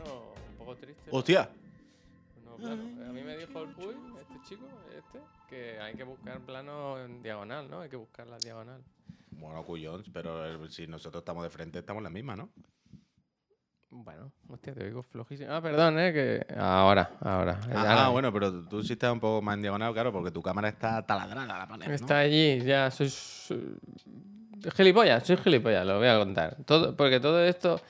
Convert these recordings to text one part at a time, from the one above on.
un poco triste. ¡Hostia! A mí me dijo el Puy, este chico, este, que hay que buscar planos en diagonal, ¿no? Hay que buscar la diagonal. Bueno, cuyón, pero eh, si nosotros estamos de frente, estamos en la misma, ¿no? Bueno, hostia, te oigo flojísimo. Ah, perdón, ¿eh? Que... Ahora, ahora. Ah, Ahora. bueno, pero tú sí estás un poco más en diagonal, claro, porque tu cámara está taladrada la panel, ¿no? Está allí, ya, soy, soy- gilipollas, soy gilipollas, lo voy a contar. Todo, porque todo esto...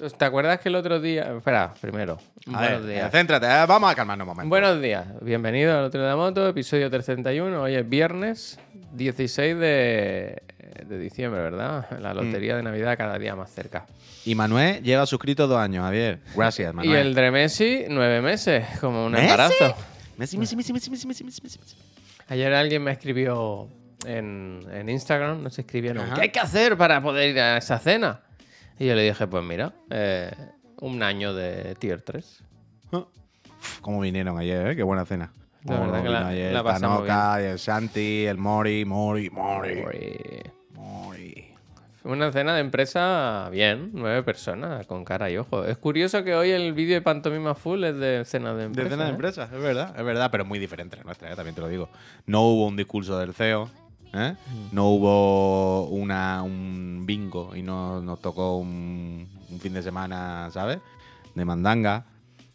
¿Te acuerdas que el otro día. Espera, primero. Buenos días. Céntrate, vamos a calmarnos un momento. Buenos días, bienvenido al Otro de la Moto, episodio 331. Hoy es viernes 16 de, de diciembre, ¿verdad? La lotería mm. de Navidad cada día más cerca. Y Manuel lleva suscrito dos años, Javier. Gracias, Manuel. Y el de Messi, nueve meses, como un embarazo. Messi, Messi, Messi, Messi, Messi, Messi, Messi, Messi. Ayer alguien me escribió en, en Instagram, nos escribieron: Ajá. ¿Qué hay que hacer para poder ir a esa cena? Y yo le dije, pues mira, eh, un año de tier 3. Uf, Cómo vinieron ayer, ¿eh? Qué buena cena. La verdad que la- ayer la pasamos Tanoka, el Santi, el Mori, Mori, Mori. Mori. Fue Una cena de empresa bien, nueve personas, con cara y ojo. Es curioso que hoy el vídeo de Pantomima Full es de cena de De empresa. cena de ¿eh? empresa, es verdad, es verdad, pero muy diferente la nuestra, ¿eh? también te lo digo. No hubo un discurso del CEO, ¿eh? Mm. no hubo una, un bingo y no nos tocó un, un fin de semana, ¿sabes? De mandanga.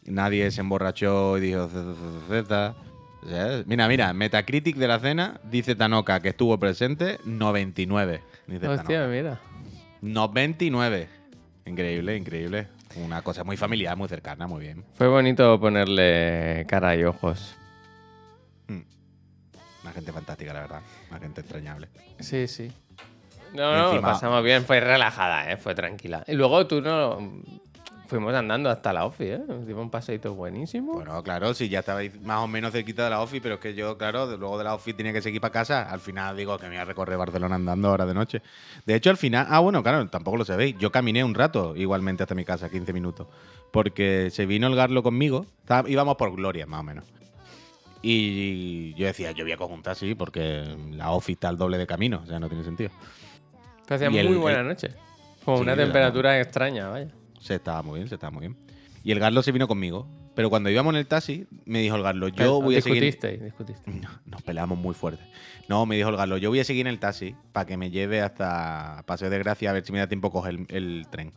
Nadie se emborrachó y dijo "Z, Z, Z". O sea, Mira, mira, Metacritic de la cena dice Tanoka que estuvo presente 99. Dice Hostia, Tanoka. mira. 99. Increíble, increíble. Una cosa muy familiar, muy cercana, muy bien. Fue bonito ponerle cara y ojos. Una gente fantástica, la verdad. Una gente entrañable. Sí, sí. No, no, lo Encima- pasamos bien, fue relajada, ¿eh? fue tranquila. Y luego tú no. Fuimos andando hasta la office, ¿eh? Dimos un paseito buenísimo. Bueno, claro, sí, ya estabais más o menos cerquita de la office, pero es que yo, claro, luego de la office tenía que seguir para casa. Al final digo que me voy a recorrer Barcelona andando ahora de noche. De hecho, al final, ah, bueno, claro, tampoco lo sabéis. Yo caminé un rato igualmente hasta mi casa, 15 minutos. Porque se vino el Garlo conmigo. Íbamos por Gloria, más o menos. Y yo decía, yo voy a conjuntar, sí, porque la office está al doble de camino, o sea, no tiene sentido. Que hacía el- muy buena noche. Con Sí, una la- temperatura extraña, vaya. Se estaba muy bien, se estaba muy bien. Y el Garlo se vino conmigo. Pero cuando íbamos en el taxi, me dijo el Garlo, yo voy a seguir. discutisteis. No, nos peleamos muy fuerte. No, me dijo el Galo, yo voy a seguir en el taxi para que me lleve hasta Paseo de Gracia a ver si me da tiempo a coger el, el tren.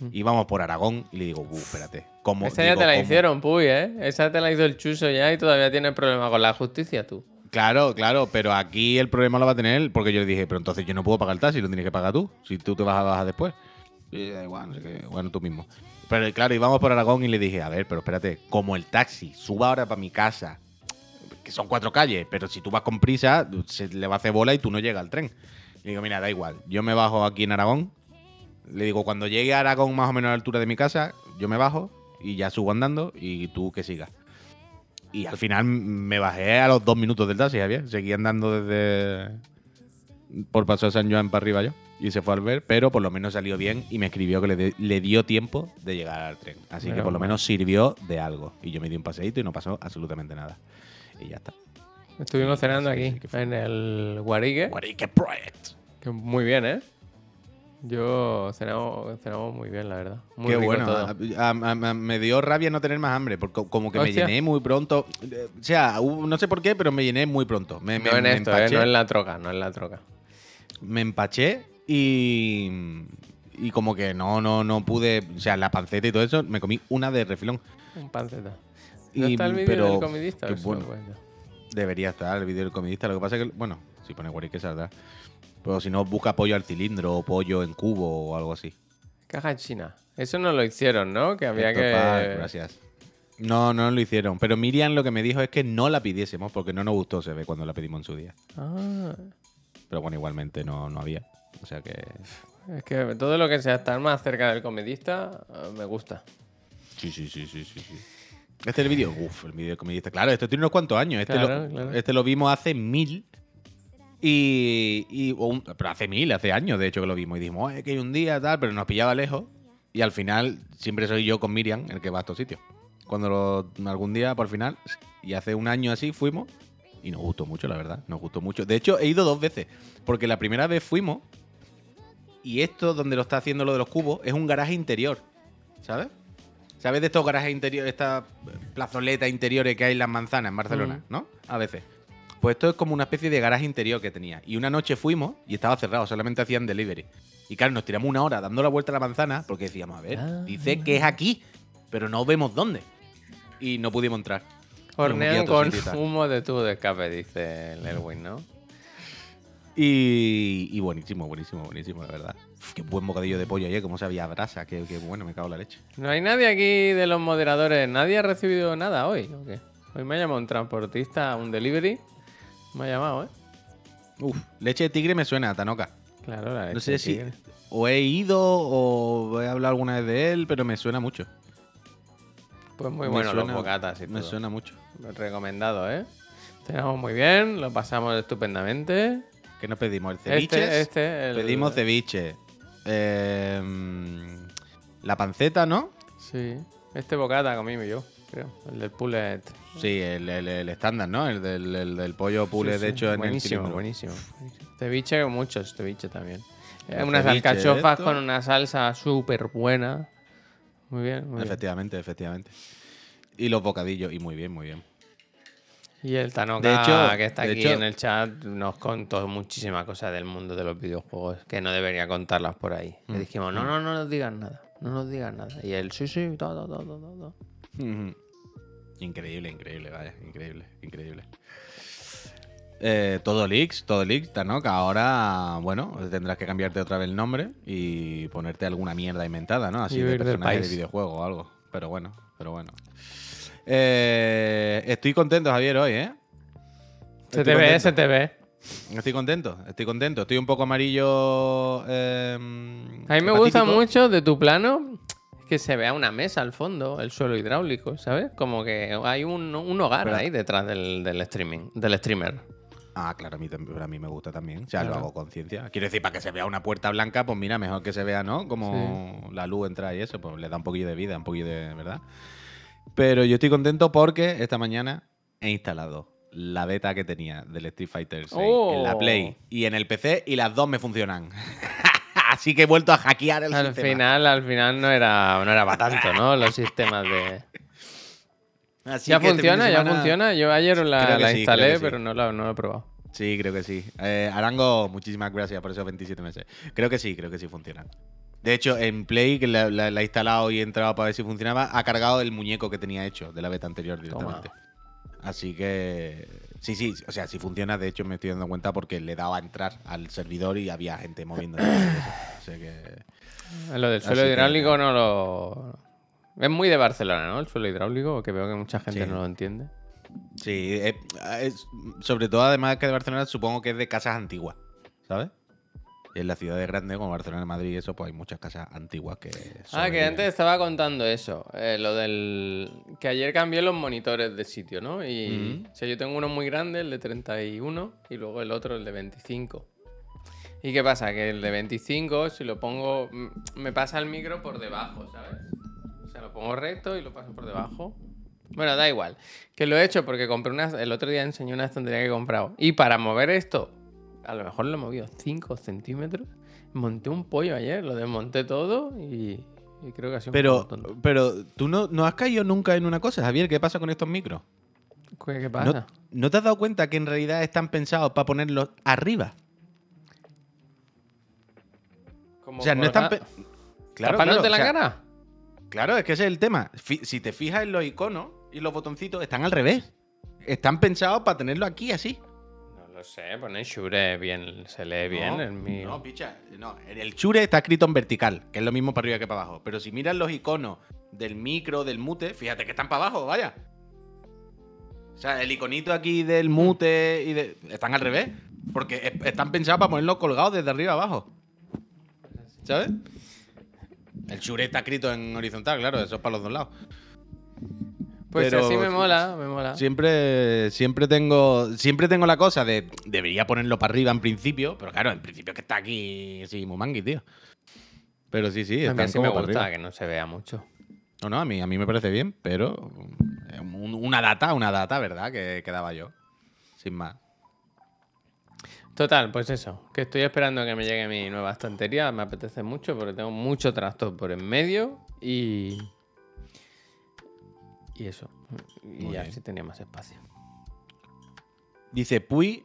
Mm. Íbamos por Aragón y le digo, uh, espérate. ¿cómo? Esa ya Digo, te la ¿cómo? hicieron, Puy, ¿eh? Esa te la hizo el chuso ya y todavía tienes problemas con la justicia tú. Claro, claro, pero aquí el problema lo va a tener él, porque yo le dije, pero entonces yo no puedo pagar el taxi, lo tienes que pagar tú, si tú te vas a bajar después. Y da igual, no sé qué, bueno, tú mismo. Pero claro, íbamos por Aragón y le dije, a ver, pero espérate, como el taxi suba ahora para mi casa, que son cuatro calles, pero si tú vas con prisa, se le va a hacer bola y tú no llegas al tren. Le digo, mira, da igual, yo me bajo aquí en Aragón, le digo, cuando llegue a Aragón más o menos a la altura de mi casa, yo me bajo y ya subo andando y tú que sigas. Y al final me bajé a los dos minutos del taxi, Javier. Seguí andando desde. por Paso de San Joan para arriba yo. Y se fue al ver, pero por lo menos salió bien y me escribió que le, de- le dio tiempo de llegar al tren. Así que por lo menos sirvió de algo. Y yo me di un paseíto y no pasó absolutamente nada. Y ya está. Estuvimos cenando Sí, aquí, sí, en el Guarigue. Guarique Project. Que muy bien, ¿eh? Yo cenamos, cenamos muy bien, la verdad. Muy Qué rico bueno. todo. A- a- a- me dio rabia no tener más hambre, porque como que Hostia. me llené muy pronto. Eh, O sea, no sé por qué, pero me llené muy pronto. Me, me- no en esto, ¿eh? No en la troca, no en la troca. me empaché y, y como que no, no, no pude, o sea, la panceta y todo eso, me comí una de refilón. Un panceta. ¿No Y- está el vídeo pero, del comidista? bueno. Debería estar el vídeo del comidista. Lo que pasa es que, bueno, si pone guarique saldrá. Pero si no, busca pollo al cilindro o pollo en cubo o algo así. Caja china. Eso no lo hicieron, ¿no? Que había que... pa- gracias. No, no lo hicieron. Pero Miriam lo que me dijo es que no la pidiésemos porque no nos gustó, se ve, cuando la pedimos en su día. Ah, Pero bueno, igualmente no, no había. O sea que. es que todo lo que sea estar más cerca del comedista eh, me gusta. Sí, sí, sí, sí, sí. sí. Este es el vídeo. Uf, el vídeo de comedista. Claro, esto tiene unos cuantos años. Este, Claro, lo, claro. este lo vimos hace mil. Y. y- un- pero hace mil, hace años, de hecho, que lo vimos. Y dijimos, "Oye, que hay un día, tal, pero nos pillaba lejos. Y al final, siempre soy yo con Miriam el que va a estos sitios. Cuando lo- algún día, por final, y hace un año así, fuimos. Y nos gustó mucho, la verdad. Nos gustó mucho. De hecho, he ido dos veces. Porque la primera vez fuimos. Y esto, donde lo está haciendo lo de los cubos, es un garaje interior. ¿Sabes? ¿Sabes de estos garajes interiores, estas plazoletas interiores que hay en las manzanas en Barcelona, Mm. no? A veces. Pues esto es como una especie de garaje interior que tenía. Y una noche fuimos y estaba cerrado, solamente hacían delivery. Y claro, nos tiramos una hora dando la vuelta a la manzana porque decíamos, a ver, Ah. dice que es aquí, pero no vemos dónde. Y no pudimos entrar. Hornean con humo de tubo de escape, dice el Elwin, ¿no? Y, y buenísimo, buenísimo, buenísimo, la verdad. Uf, qué buen bocadillo de pollo ayer, cómo sabía a brasa, qué, qué bueno, me cago en la leche. No hay nadie aquí de los moderadores. ¿Nadie ha recibido nada hoy? ¿o qué? Hoy me ha llamado un transportista, un delivery. Me ha llamado, ¿eh? Uf, leche de tigre me suena, Tanoka. Claro, la No leche sé de si tigre. o he ido o he hablado alguna vez de él, pero me suena mucho. Pues muy Me bueno los suena- bocatas y Me todo. suena mucho. Recomendado, ¿eh? Cenamos muy bien, lo pasamos estupendamente. ¿Qué nos pedimos? ¿El ceviche? Este, este, el- Pedimos ceviche. Eh, mm, la panceta, ¿no? Sí, este bocata comí yo, creo. El del pullet. Sí, el, el- el estándar, ¿no? El del, el del pollo pule, Sí, de sí. hecho, en buenísimo, el buenísimo, buenísimo. Ceviche, muchos ceviche también. Eh, unas ceviche alcachofas con una salsa súper buena. Muy bien, muy bien. Efectivamente, efectivamente. Y los bocadillos, y muy bien, muy bien. Y el Tanoka, De hecho- que está de aquí hecho- en el chat, nos contó muchísimas cosas del mundo de los videojuegos que no debería contarlas por ahí. Mm. Le dijimos, no, no, no nos digan nada, no nos digan nada. Y él, sí, sí, todo, todo, todo, todo. Ujú. Increíble, increíble, vaya, increíble, increíble. Eh, todo leaks, todo leaks, Tanoka. Ahora, bueno, tendrás que cambiarte otra vez el nombre y ponerte alguna mierda inventada, ¿no? Así de personaje de videojuego o algo. Pero bueno, pero bueno. Eh, estoy contento, Javier, hoy, ¿eh? Se te ve, se te ve. Estoy contento, estoy contento. Estoy un poco amarillo. eh, A mí me gusta mucho de tu plano que se vea una mesa al fondo, el suelo hidráulico, ¿sabes? Como que hay un, un hogar Pero- ahí detrás del, del streaming, del streamer. Ah, claro, a mí, tam- a mí me gusta también. O sea, lo Claro. hago con ciencia. Quiero decir, para que se vea una puerta blanca, pues mira, mejor que se vea, ¿no? Como la luz entra y eso, pues le da un poquillo de vida, un poquillo de verdad. Pero yo estoy contento porque esta mañana he instalado la beta que tenía del Street Fighter 6 en la Oh. Play y en el PC y las dos me funcionan. Así que he vuelto a hackear el Al sistema. final, al final no era, no era para tanto, ¿no? Los sistemas de... Así ya este funciona, ya funciona. Yo ayer la, sí, instalé, sí. pero no la, no la he probado. Sí, creo que sí. Eh, Arango, muchísimas gracias por esos 27 meses. Creo que sí, creo que sí funciona. De hecho, en Play, que la, la- la he instalado y he entrado para ver si funcionaba, ha cargado el muñeco que tenía hecho de la beta anterior directamente. Así que. Sí, sí, o sea, si funciona, de hecho me estoy dando cuenta porque le daba a entrar al servidor y había gente moviendo. o sea que. Lo del suelo Así que- hidráulico no lo... Es muy de Barcelona, ¿no? El suelo hidráulico, que veo que mucha gente Sí. no lo entiende. Sí, eh, es- sobre todo además que de Barcelona, supongo que es de casas antiguas, ¿sabes? En las ciudades grandes como Barcelona, Madrid y eso, pues hay muchas casas antiguas que. Ah, que antes estaba contando eso. eh, lo del. Que ayer cambié los monitores de sitio, ¿no? Y. O sea, yo tengo uno muy grande, el de 31, y luego el otro, el de 25. ¿Y qué pasa? Que el de 25, si lo pongo. m- Me pasa el micro por debajo, ¿sabes? O sea, lo pongo recto y lo paso por debajo. Bueno, da igual. Que lo he hecho porque compré una. El otro día enseñé una estantería que he comprado. Y para mover esto, a lo mejor lo he movido 5 centímetros. Monté un pollo ayer, lo desmonté todo y, y creo que ha sido un Pero, poco tonto. pero tú no, no has caído nunca en una cosa, Javier. ¿Qué pasa con estos micros? ¿Qué, qué ¿No, pasa? ¿no te has dado cuenta que en realidad están pensados para ponerlos arriba? Como O sea, no están. Claro, ¿Tapándote claro, la o sea, cara? Claro, es que ese es el tema. Si te fijas en los iconos y los botoncitos, están al revés. Están pensados para tenerlo aquí así. No lo sé, pone Shure bien, se lee bien no, el mío. No, picha. No, el Shure está escrito en vertical, que es lo mismo para arriba que para abajo. Pero si miras los iconos del micro, del mute, fíjate que están para abajo, vaya. O sea, el iconito aquí del mute y de... están al revés. Porque es- están pensados para ponerlos colgados desde arriba abajo. ¿Sabes? El Shure está escrito en horizontal, claro, eso es para los dos lados. Pues pero- así me mola, me mola. Siempre, siempre tengo, siempre tengo la cosa de debería ponerlo para arriba en principio, pero claro, en principio que está aquí, sí, muy mangui, tío. Pero sí, sí, a mí están así me gusta, arriba. que no se vea mucho. No, no, a mí, a mí me parece bien, pero un- una data, una data, ¿verdad? Que, que daba yo. Sin más. Total, pues eso, que estoy esperando que me llegue mi nueva estantería, me apetece mucho porque tengo mucho trastorno por en medio y, Y eso. Y ya sí tenía más espacio. Dice, Puy,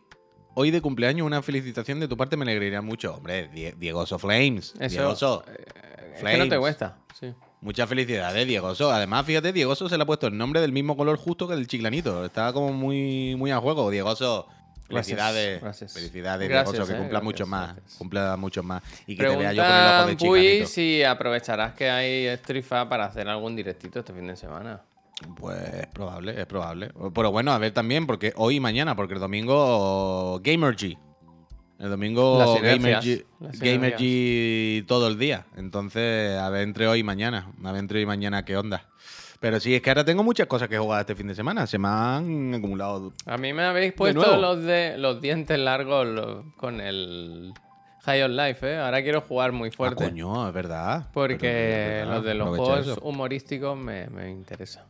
hoy de cumpleaños una felicitación de tu parte me alegraría mucho. Hombre, Die- Diegoso Flames. Eso, Diegoso, eh, es que no te cuesta. Sí. muchas felicidades, Diegoso. Además, fíjate, Diegoso se le ha puesto el nombre del mismo color justo que el chiclanito. Está como muy, muy a juego. Diegoso, felicidades. gracias. Felicidades, Gracias, Diegoso, que eh, cumpla mucho más. Cumpla mucho más. Y que te vea yo con el ojo de Puy si aprovecharás que hay Strifa para hacer algún directito este fin de semana. Pues es probable, es probable. Pero bueno, a ver también, porque hoy y mañana, porque el domingo Gamergy. El domingo Gamergy, Gamergy todo el día. Entonces, a ver entre hoy y mañana. A ver entre hoy y mañana qué onda. Pero sí, es que ahora tengo muchas cosas que jugar este fin de semana. Se me han acumulado. A mí me habéis puesto los de los dientes largos con el High on Life, ¿eh? Ahora quiero jugar muy Ah, fuerte. coño, es verdad. porque Pero es verdad, los de los juegos humorísticos me, me interesa.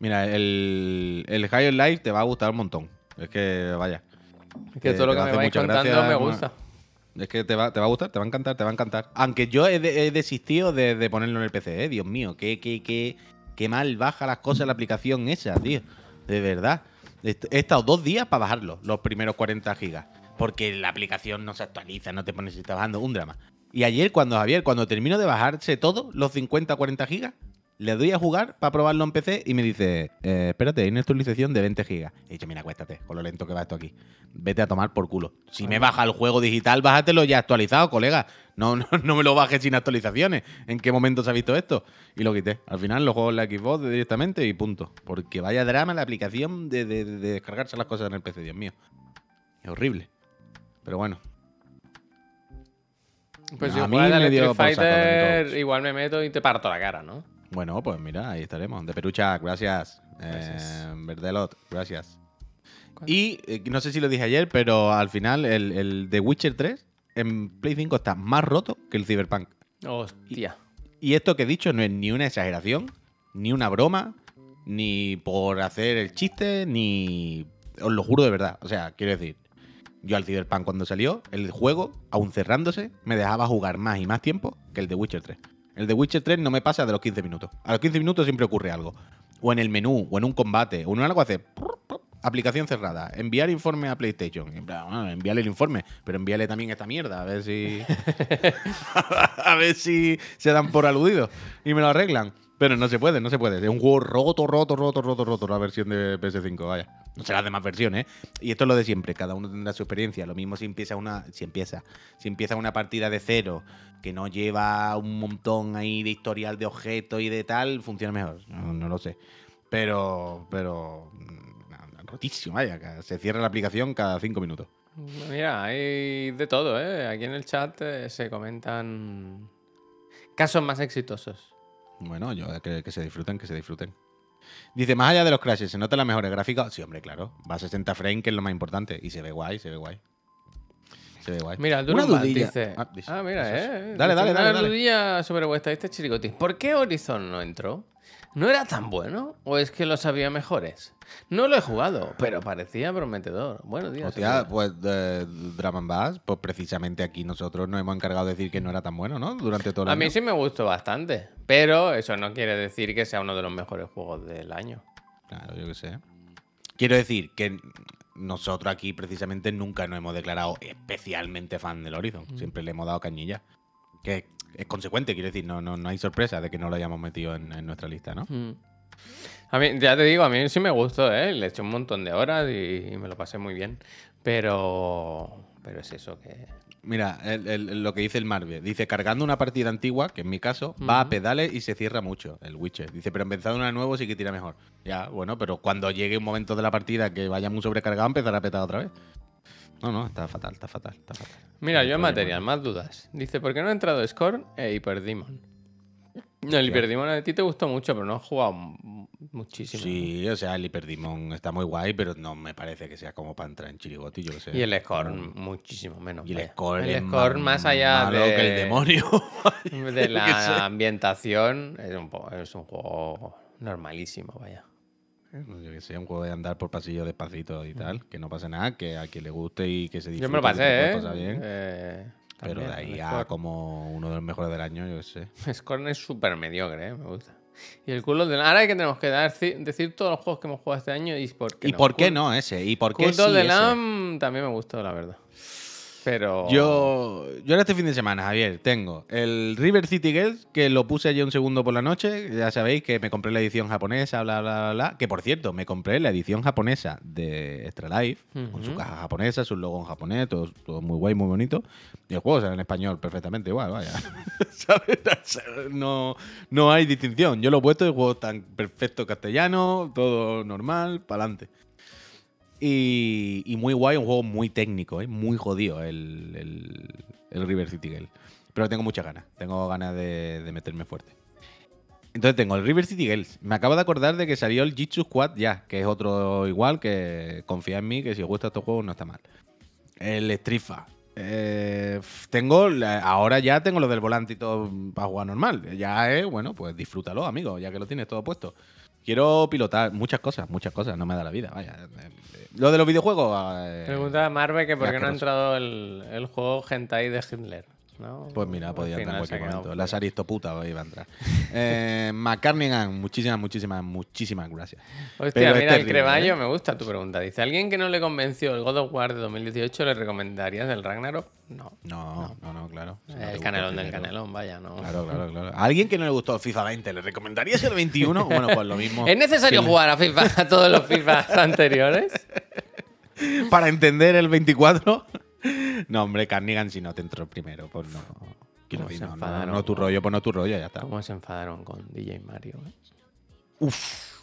Mira, el, el High on Life te va a gustar un montón. Es que, vaya. Es que Eh, todo lo te que me vais contando gracia, me gusta. Es que te va, te va a gustar, te va a encantar, te va a encantar. Aunque yo he, de- he desistido de, de ponerlo en el PC, ¿eh? Dios mío, qué, qué, qué, qué mal baja las cosas la aplicación esa, tío. De verdad. He estado dos días para bajarlo, los primeros 40 gigas. Porque la aplicación no se actualiza, no te pones si está bajando, un drama. Y ayer, cuando Javier, cuando termino de bajarse todo, los 50 40 gigas, le doy a jugar para probarlo en PC y me dice, eh, espérate, hay una actualización de 20 gigas. He dicho, mira, acuéstate, con lo lento que va esto aquí. Vete a tomar por culo. Si me baja el juego digital, bájatelo ya actualizado, colega. No, no, no me lo bajes sin actualizaciones. ¿En qué momento se ha visto esto? Y lo quité. Al final lo juego en la Xbox directamente y punto. Porque vaya drama la aplicación de, de- de descargarse las cosas en el PC, Dios mío. Es horrible. Pero bueno, Pues A si mí me dio Fighter, igual me meto y te parto la cara, ¿no? Bueno, pues mira, ahí estaremos. De Perucha, gracias. Gracias. Eh, Verdelot, gracias. ¿Cuál? Y eh, no sé si lo dije ayer, pero al final el, el The Witcher 3 en Play 5 está más roto que el Cyberpunk. Hostia. Y esto que he dicho no es ni una exageración, ni una broma, ni por hacer el chiste, ni... Os lo juro de verdad. O sea, quiero decir, yo al Cyberpunk cuando salió, el juego, aún cerrándose, me dejaba jugar más y más tiempo que el de Witcher 3. El de Witcher 3 no me pasa de los 15 minutos. A los 15 minutos siempre ocurre algo. O en el menú, o en un combate, o en algo hace... Aplicación cerrada. Enviar informe a PlayStation. Bueno, envíale el informe, pero envíale también esta mierda, a ver si. a ver si se dan por aludidos y me lo arreglan. Pero no se puede, no se puede. Es un juego roto, roto, roto, roto, roto, la versión de PS5, vaya. No será de más versiones, ¿eh? Y esto es lo de siempre, cada uno tendrá su experiencia. Lo mismo si empieza una. Si empieza. Si empieza una partida de cero, que no lleva un montón ahí de historial de objetos y de tal, funciona mejor. No, no lo sé. Pero. Pero. mm, Rotísimo, vaya. Se cierra la aplicación cada cinco minutos. Mira, hay de todo, ¿eh? Aquí en el chat eh, se comentan casos más exitosos. Bueno, yo que, que se disfruten, que se disfruten. Dice, más allá de los crashes, ¿se notan las mejores gráficas? Sí, hombre, claro. Va a 60 frames, que es lo más importante. Y se ve guay, se ve guay. Se ve guay. Mira, el Una dudilla. dice... Ah, dice- Ah, mira, eh. Dale, dale, una dale, dale. dudilla sobre vuestra este chiricotis. ¿Por qué Horizon no entró? ¿No era tan bueno? ¿O es que los había mejores? No lo he jugado, pero parecía prometedor. Buenos días. Hostia, pues de Drum and Bass, pues precisamente aquí nosotros nos hemos encargado de decir que no era tan bueno, ¿no? Durante todo el A año. mí sí me gustó bastante, pero eso no quiere decir que sea uno de los mejores juegos del año. Claro, yo qué sé. Quiero decir que nosotros aquí precisamente nunca nos hemos declarado especialmente fan del Horizon. Mm. Siempre le hemos dado cañilla. Que es consecuente, quiero decir, no, no, no hay sorpresa de que no lo hayamos metido en, en nuestra lista, ¿no? Mm. A mí, ya te digo, a mí sí me gustó, ¿eh? Le eché un montón de horas y, y me lo pasé muy bien. Pero. Pero es eso que. Mira, el- el- lo que dice el Marvel. Dice, cargando una partida antigua, que en mi caso, va a pedales y se cierra mucho, el Witcher. Dice, pero empezando una nueva sí que tira mejor. Ya, bueno, pero cuando llegue un momento de la partida que vaya muy sobrecargado, empezará a petar otra vez. No, no, está fatal, está fatal, está fatal. Mira, yo en material, más dudas. Dice, ¿por qué no ha entrado Scorn e Hyperdemon? No, el Hyperdemon a ti te gustó mucho, pero no has jugado mu- muchísimo. Sí, o sea, el Hyperdemon está muy guay, pero no me parece que sea como para entrar en Chirigoti, yo qué sé. Y el Scorn muchísimo menos. Y el. Scorn el Scorn más allá malo de, que el demonio. de la ambientación, es un, es un juego normalísimo, vaya. Yo que sé, un juego de andar por pasillos despacito y tal, que no pase nada, que a quien le guste y que se disfrute. Yo me lo pasé, ¿eh? bien. Eh, pero de ahí a Scorn. como uno de los mejores del año, yo qué sé. Scorn es súper mediocre, ¿eh? me gusta. Y el culo del Ahora hay que tenemos que dar, decir todos los juegos que hemos jugado este año y por qué ¿Y no. por qué no ese? ¿Y por qué Culto sí de? Lam también me gustó, la verdad. Pero. Yo, yo ahora este fin de semana, Javier, tengo el River City Girls, que lo puse ayer un segundo por la noche. Ya sabéis que me compré la edición japonesa, bla, bla, bla, bla. Que por cierto, me compré la edición japonesa de Extra Life, con su caja japonesa, su logo en japonés, todo, todo muy guay, muy bonito. Y el juego sale en español perfectamente igual, vaya. ¿Sabes? No, no hay distinción. Yo lo he puesto el juego en perfecto castellano, todo normal, para adelante. Y, muy guay, un juego muy técnico, ¿eh? muy jodido el, el- River City Girl. Pero tengo muchas ganas, tengo ganas de, meterme fuerte. Entonces tengo el River City Girls. Me acabo de acordar de que salió el Jitsu Squad ya, que es otro igual, que confía en mí, que si os gusta estos juegos no está mal. El Fighter. Eh, tengo, ahora ya tengo lo del volante y todo para jugar normal. Ya es, bueno, pues disfrútalo, amigo, ya que lo tienes todo puesto. Quiero pilotar muchas cosas, muchas cosas, no me da la vida, vaya. Lo de los videojuegos. eh, Pregunta a Marve que por qué no ha entrado el, el juego Hentai de Hitler. ¿No? Pues mira, podía entrar en cualquier quedado momento. fuera. Las aristoputas iba a entrar. Eh, McCarnigan, muchísimas, muchísimas, muchísimas gracias. Hostia, Pero mira, el terrible, Creballo, ¿eh? me gusta tu pregunta. Dice, ¿alguien que no le convenció el God of War de 2018 le recomendarías el Ragnarok? No. No, no, no, claro. Si no te el canelón del canelón, vaya, no. Claro, claro, claro. ¿A alguien que no le gustó el FIFA 20 le recomendarías el 21? Bueno, pues lo mismo. ¿Es necesario jugar a FIFA a todos los FIFA anteriores? Para entender el 24. No, hombre, Carnigan, si no te entró primero, pues no. ¿Cómo decir, se no, no, enfadaron? no tu rollo, pues no tu rollo, ya está. ¿Cómo se enfadaron con DJ Mario? eh? Uf.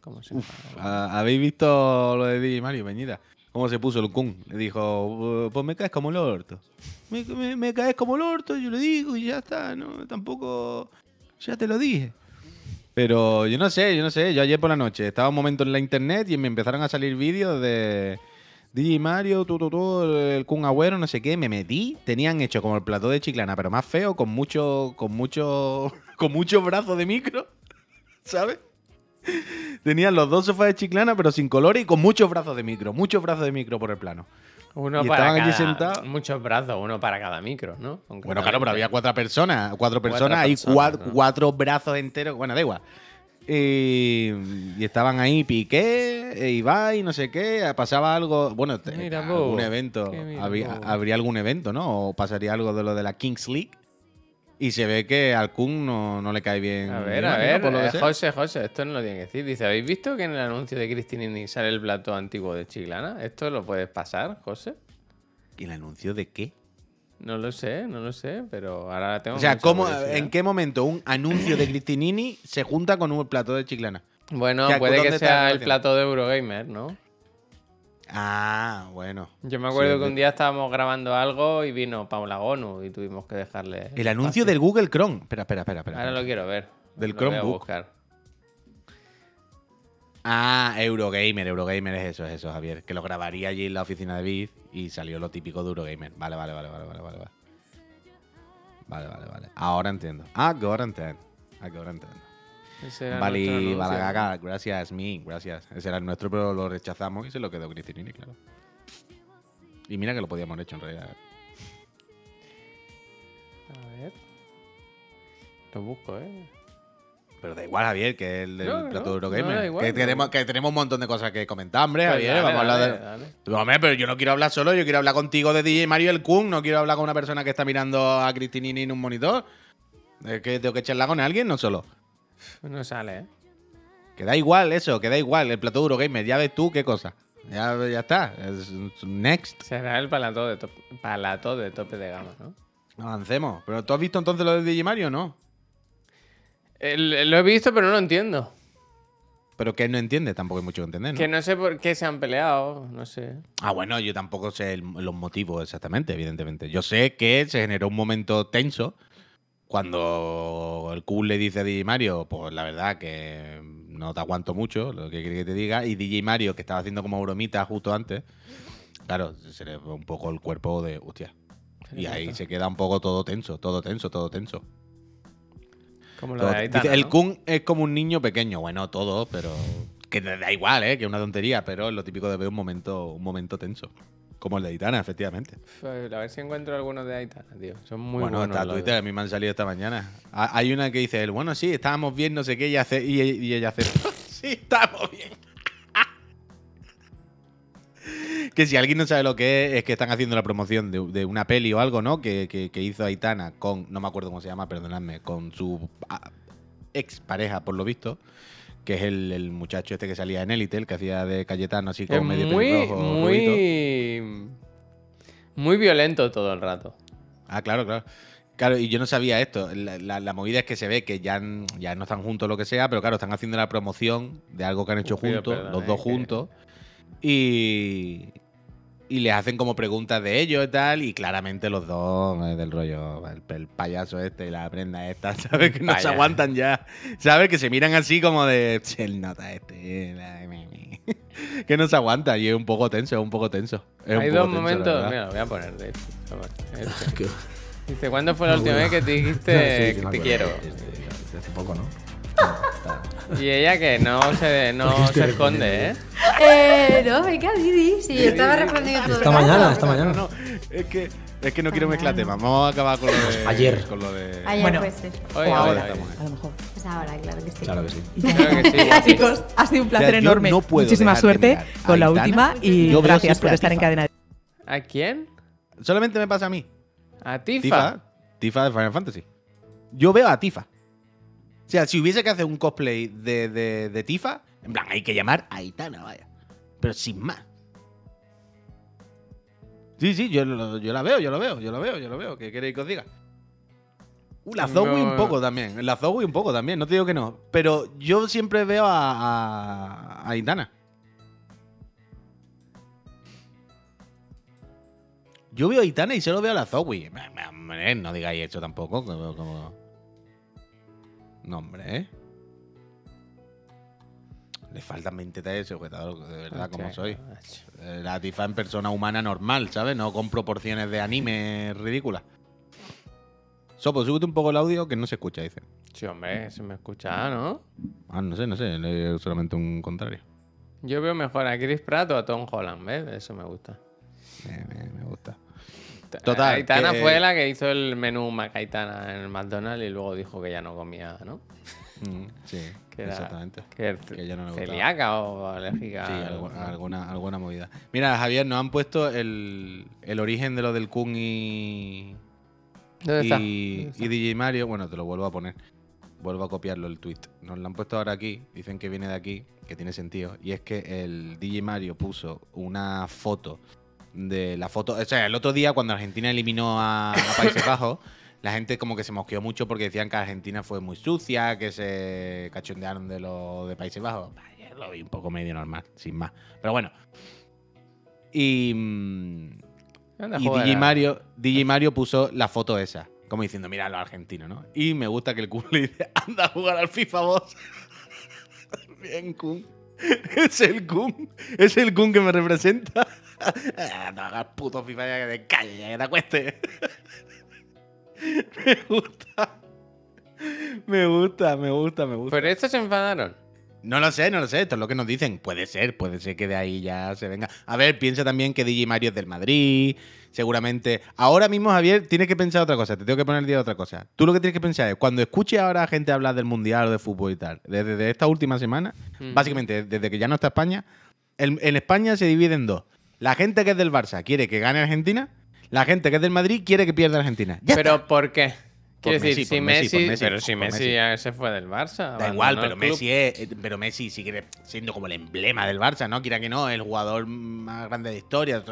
¿Cómo se enfadaron? Ah, ¿Habéis visto lo de DJ Mario Peñita? ¿Cómo se puso el Kun? Le dijo, "Uh, pues me caes como el orto. Me, me- me caes como el orto, yo le digo y ya está, ¿no? Tampoco... Ya te lo dije. Pero yo no sé, yo no sé. Yo ayer por la noche estaba un momento en la internet y me empezaron a salir vídeos de DJ Mario, tú, tú, tú, el Kun Agüero, no sé qué. Me metí, tenían hecho como el plató de Chiclana, pero más feo, con mucho, con mucho, con muchos brazos de micro, ¿sabes? Tenían los dos sofás de Chiclana, pero sin colores y con muchos brazos de micro, muchos brazos de micro por el plano. Uno y para estaban allí cada, sentados. Muchos brazos, uno para cada micro, ¿no? Bueno, claro, pero había cuatro personas, cuatro personas y personas, cuatro, ¿no? cuatro brazos enteros, bueno, da igual. Y, y estaban ahí Piqué, e Ibai, no sé qué, pasaba algo, bueno, te- Mira, algún vos, evento, habría, algún evento, ¿no? O pasaría algo de lo de la Kings League. Y se ve que al Kun no, no le cae bien. A ver, a ver, Por lo que eh, sea. José, José, esto no lo tiene que decir. Dice, ¿habéis visto que en el anuncio de Cristinini sale el plato antiguo de Chiclana? ¿Esto lo puedes pasar, José? ¿Y el anuncio de qué? No lo sé, no lo sé, pero ahora tengo O sea, ¿cómo. ¿en qué momento un anuncio de Cristinini se junta con un plato de Chiclana? Bueno, ¿Qué- puede que la sea el plato de Eurogamer, ¿no? Ah, bueno. Yo me acuerdo Sí, que un día estábamos grabando algo y vino Paula Gonu y tuvimos que dejarle... El anuncio espacio. del Google Chrome. Espera, espera, espera. espera. Ahora lo quiero ver. Del Lo voy a Chromebook. buscar. Ah, Eurogamer, Eurogamer es eso, es eso, Javier. Que lo grabaría allí en la oficina de Biz y salió lo típico de Eurogamer. Vale, vale, vale, vale, vale, vale. Vale, vale, vale. vale. Ahora entiendo. Ah, ahora entiendo. Ah, ahora entiendo. Ese era nuestro Vale. Balagaga, gracias, mi, gracias. Ese era el nuestro, pero lo rechazamos y se lo quedó Cristinini, claro. Y mira que lo podíamos haber hecho en realidad. A ver. Lo busco, ¿eh? Pero da igual, Javier, que el del No, plato no, Eurogamer. da igual, que, tenemos, que tenemos un montón de cosas que comentar, hombre, Pues Javier. dale, vamos a hablar de. dale. Hombre, pero yo no quiero hablar solo, yo quiero hablar contigo de DJ Mario el Kun, no quiero hablar con una persona que está mirando a Cristinini en un monitor. Es que tengo que charlar con alguien, no solo. No sale, ¿eh? Que da igual eso, que da igual, el plato de Eurogamer, ya ves tú qué cosa. Ya, ya está, es es next, Será el palato de, top- palato de tope de gama, ¿no? avancemos. Pero ¿tú has visto entonces lo de DJ Mario o no? El- lo he visto, pero no lo entiendo. Pero que él no entiende, tampoco hay mucho que entender, ¿no? Que no sé por qué se han peleado, no sé. Ah, bueno, yo tampoco sé el- los motivos exactamente, evidentemente. Yo sé que se generó un momento tenso cuando el Kun le dice a DJ Mario, pues la verdad que no te aguanto mucho, lo que quiere que te diga, y DJ Mario, que estaba haciendo como bromita justo antes, claro, se le fue un poco el cuerpo de, hostia. Y ahí se queda un poco todo tenso, todo tenso, todo tenso. Como lo de Aitana, dice, el ¿no? Kun es como un niño pequeño, bueno, todo, pero que da igual, ¿eh? Que es una tontería, pero es lo típico de ver un momento, un momento tenso. Como el de Aitana, efectivamente. Pues, A ver si encuentro algunos de Aitana, tío. Son muy bueno, buenos. de- Twitter, a mí me han salido esta mañana. Ha- Hay una que dice, él, bueno, sí, estábamos bien, no sé qué, y, hace, y, y ella hace, sí, estamos bien. Que si alguien no sabe lo que es, es que están haciendo la promoción de, de una peli o algo, ¿no? Que, que- que hizo Aitana con, no me acuerdo cómo se llama, perdonadme, con su ex pareja, por lo visto, que es el, el muchacho este que salía en Élite, el que hacía de Cayetano así como medio muy, pelirrojo, rubito. muy. Muy violento todo el rato. Ah, claro, claro. Claro, y yo no sabía esto. La, la- la movida es que se ve que ya, ya no están juntos lo que sea, pero claro, están haciendo la promoción de algo que han hecho Uf, juntos, perdón, los dos que- juntos. Y, y les hacen como preguntas de ellos y tal, y claramente los dos eh, del rollo, el, el payaso este y la prenda esta, ¿sabes? Que no se aguantan ya, ¿sabes? Que se miran así como de, "Che, el nota este, la- me- me". que no se aguanta y es un poco tenso, es un poco tenso. Es un Hay poco dos momentos. Mira, lo voy a poner de hecho. Toma, este. Que- Dice, ¿cuándo fue la No, última vez que te dijiste Sí, sí, que te acuerdo. quiero? Desde hace poco, ¿no? Y ella que no se, no se esconde, ¿eh? Eh, no, venga, Didi. Sí, estaba respondiendo todo el Esta mañana, esta mañana. No, es que, es que no quiero mezclar temas. Vamos a acabar con lo de. Ayer. Con lo de. Ayer Bueno. puede ser. O ahora, a lo mejor. Pues ahora, claro que sí. Claro que sí. Creo que sí. Chicos, ha sido un placer O sea, yo enorme. no puedo Muchísima suerte con la Aitana. última y Yo gracias por estar en cadena. ¿A quién? Solamente me pasa a mí. A Tifa. Tifa. Tifa de Final Fantasy. Yo veo a Tifa. O sea, si hubiese que hacer un cosplay de, de, de Tifa, en plan, hay que llamar a Aitana, vaya. Pero sin más. Sí, sí, yo, yo la veo, yo lo veo, yo lo veo, yo lo veo. ¿Qué queréis que os diga? Uh, la Zoe No. un poco también. La Zoe un poco también, no te digo que no. Pero yo siempre veo a, a, a Aitana. Yo veo a Aitana y solo veo a la Zoe. No digáis eso tampoco. Como, como- No, hombre, ¿eh? Le faltan 20 de sujetador, de verdad, como soy. Eh, La Tifa en persona humana normal, ¿sabes? No con proporciones de anime ridículas. Sopo, súbete un poco el audio que no se escucha, dice. Sí, hombre, se me escucha, ¿no? Ah, no sé, no sé, le- solamente un contrario. Yo veo mejor a Chris Pratt o a Tom Holland, ¿ves? Eso me gusta. Me, me- me gusta. Ta- Total, Aitana que- fue la que hizo el menú Macaitana en el McDonald's y luego dijo que ya no comía, ¿no? Mm, sí, Que era- exactamente. Que, Que ya no le celíaca o alérgica. Sí, al- algu- alguna, alguna movida. Mira, Javier, nos han puesto el, el origen de lo del Kun y, ¿Dónde está? y, ¿Dónde está? y DJ Mario. Bueno, te lo vuelvo a poner. Vuelvo a copiarlo el tweet. Nos lo han puesto ahora aquí. Dicen que viene de aquí, que tiene sentido. Y es que el DJ Mario puso una foto de la foto. O sea, el otro día cuando Argentina eliminó a, a Países Bajos, la gente como que se mosqueó mucho porque decían que Argentina fue muy sucia, que se cachondearon de lo de Países Bajos. Yo lo vi un poco medio normal, sin más. Pero bueno. Y. mm, y DJ Mario, DJ Mario puso la foto esa. Como diciendo, mira los argentinos, ¿no? Y me gusta que el Kun le dice, anda a jugar al FIFA vos. Bien, Kun. Es el Kun. Es el Kun que me representa. Jugar puto FIFA ya que te calles, ya que te acuestes. me gusta. Me gusta, me gusta, me gusta. Por esto se enfadaron. No lo sé, no lo sé, esto es lo que nos dicen. Puede ser, puede ser que de ahí ya se venga. A ver, piensa también que DJ Mario es del Madrid, seguramente. Ahora mismo, Javier, tienes que pensar otra cosa, te tengo que poner el día de otra cosa. Tú lo que tienes que pensar es, cuando escuches ahora a gente hablar del Mundial o de fútbol y tal, desde de esta última semana, Mm. básicamente desde que ya no está España, el- en España se divide en dos. La gente que es del Barça quiere que gane Argentina, la gente que es del Madrid quiere que pierda Argentina. Ya ¿Pero está. por qué? Quiero decir, Messi, si Messi, por Messi, Messi, pero si Messi, ya se fue del Barça. Da igual, pero. Messi, es, pero Messi sigue siendo como el emblema del Barça, ¿no? Quiera que no, el jugador más grande de historia.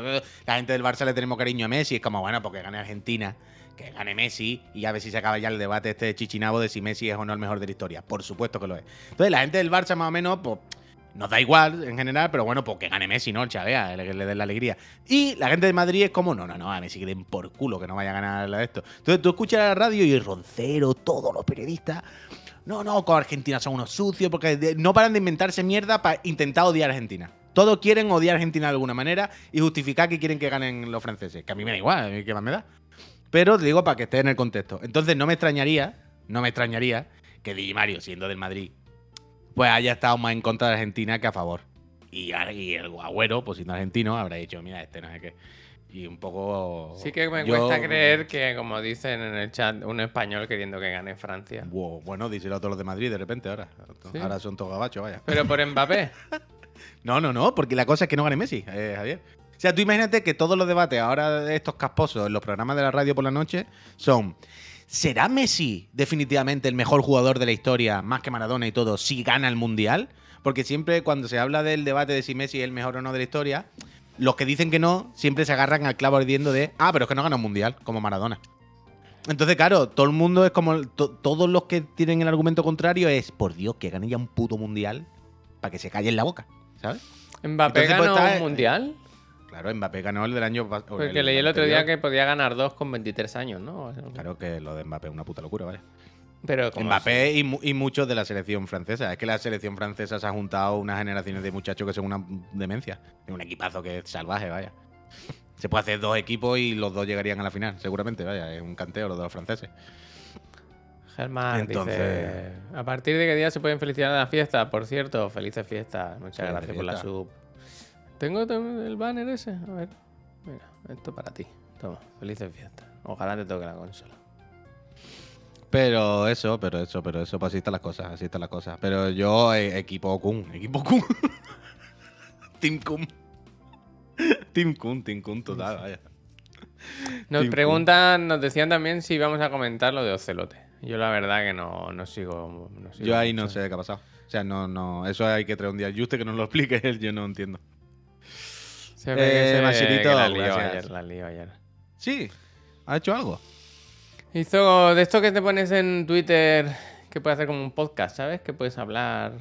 La gente del Barça le tenemos cariño a Messi. Es como, bueno, porque gane Argentina, que gane Messi y a ver si se acaba ya el debate este de chichinabo de si Messi es o no el mejor de la historia. Por supuesto que lo es. Entonces, la gente del Barça más o menos, pues, nos da igual en general, pero bueno, pues que gane Messi, ¿no? Chavea, el que le dé la alegría. Y la gente de Madrid es como, no, no, no, a Messi que den por culo que no vaya a ganar la de esto. Entonces tú escuchas la radio y Roncero, todos los periodistas, no, no, con Argentina son unos sucios, porque no paran de inventarse mierda para intentar odiar a Argentina. Todos quieren odiar a Argentina de alguna manera y justificar que quieren que ganen los franceses. Que a mí me da igual, a mí qué más me da. Pero te digo para que esté en el contexto. Entonces no me extrañaría, no me extrañaría que Di Mario, siendo del Madrid, pues haya estado más en contra de Argentina que a favor. Y, y el Agüero, pues siendo argentino, habrá dicho, mira, este no sé qué. Y un poco. Sí que me yo- cuesta creer que, como dicen en el chat, un español queriendo que gane Francia. Wow, bueno, díselo a todos los de Madrid de repente ahora. ¿Sí? Ahora son todos gabachos, vaya. Pero por Mbappé. No, no, no, porque la cosa es que no gane Messi, eh, Javier. O sea, tú imagínate que todos los debates ahora de estos casposos en los programas de la radio por la noche son. ¿Será Messi definitivamente el mejor jugador de la historia, más que Maradona y todo, si gana el Mundial? Porque siempre cuando se habla del debate de si Messi es el mejor o no de la historia, los que dicen que no, siempre se agarran al clavo ardiendo de, ah, pero es que no gana un Mundial, como Maradona. Entonces, claro, todo el mundo es como, to- todos los que tienen el argumento contrario es, por Dios, que gane ya un puto Mundial para que se callen la boca, ¿sabes? Mbappé Entonces, pues, ganó está- un mundial. Claro, Mbappé ganó el del año pasado. Porque leí el otro día que podía ganar dos con 23 años, ¿no? Claro que lo de Mbappé es una puta locura, ¿vale? Pero Mbappé y, mu- y muchos de la selección francesa. Es que la selección francesa se ha juntado unas generaciones de muchachos que son una demencia. Es un equipazo que es salvaje, vaya. Se puede hacer dos equipos y los dos llegarían a la final, seguramente, vaya. Es un canteo los de los franceses. Germán Entonces- dice, ¿a partir de qué día se pueden felicitar en la fiesta? Por cierto, felices fiestas. Muchas gracias por la sub. Tengo el banner ese. A ver. Mira, esto para ti. Toma, felices fiestas. Ojalá te toque la consola. Pero eso, pero eso, pero eso, pues así están las cosas, así están las cosas. Pero yo, eh, equipo Kun, equipo Kun. Team Kun. Team Kun, Team Kun total, vaya. Nos Team preguntan, nos decían también si íbamos a comentar lo de Ocelote. Yo la verdad que no, no sigo. no sigo Yo ahí no sé qué ha pasado. O sea, no, no, eso hay que traer un día. Juste que nos lo explique él, yo no entiendo. Se ve que Eh, se- Machirito, que la lió gracias. ayer, la lió ayer. Sí, ha hecho algo. Hizo de esto que te pones en Twitter, que puedes hacer como un podcast, ¿sabes? Que puedes hablar.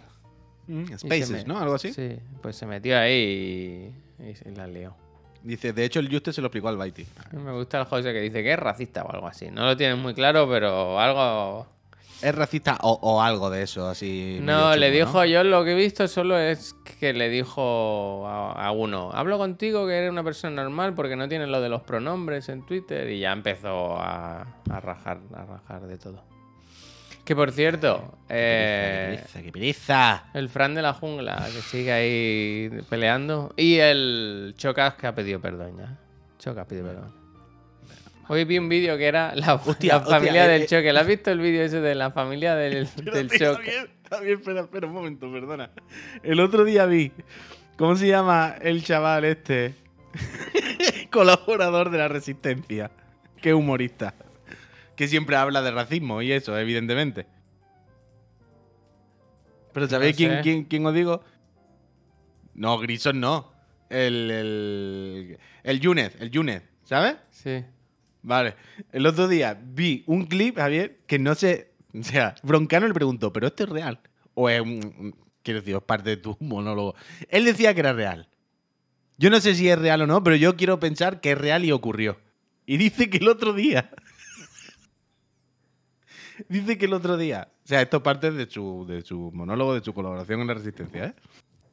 Mm, Spaces, me- ¿no? Algo así. Sí, pues se metió ahí y, y se la lió. Dice, de hecho, el Juste se lo explicó al Baiti. Me gusta el José que dice que es racista o algo así. No lo tienen muy claro, pero algo. ¿Es racista o, o algo de eso, así? No, le dijo, yo lo que he visto solo es que le dijo a, a uno, hablo contigo que eres una persona normal porque no tienes lo de los pronombres en Twitter y ya empezó a, a rajar, a rajar de todo. Que por cierto, Qué eh, pereza, qué pereza. el Fran de la jungla que sigue ahí peleando y el Chocas que ha pedido perdón ya. Chocas pide perdón. Hoy vi un vídeo que era la, Hostia, la hostia, familia eh, del eh. Choque. ¿La has visto el vídeo ese de la familia del, del Choque? Javier, Javier, espera, espera un momento, perdona. El otro día vi, ¿cómo se llama el chaval este? Colaborador de la Resistencia. Qué humorista. Que siempre habla de racismo y eso, evidentemente. Pero ¿sabéis No quién, quién, quién os digo? No, Grison no. El, el, el Yunez, el Yunez, ¿sabes? Sí. Vale. El otro día vi un clip, Javier, que no sé. O sea, Broncano le preguntó, ¿pero esto es real? ¿O es un. quiero decir, es parte de tu monólogo? Él decía que era real. Yo no sé si es real o no, pero yo quiero pensar que es real y ocurrió. Y dice que el otro día. dice que el otro día. O sea, esto es parte de su, de su monólogo, de su colaboración en la Resistencia, ¿eh?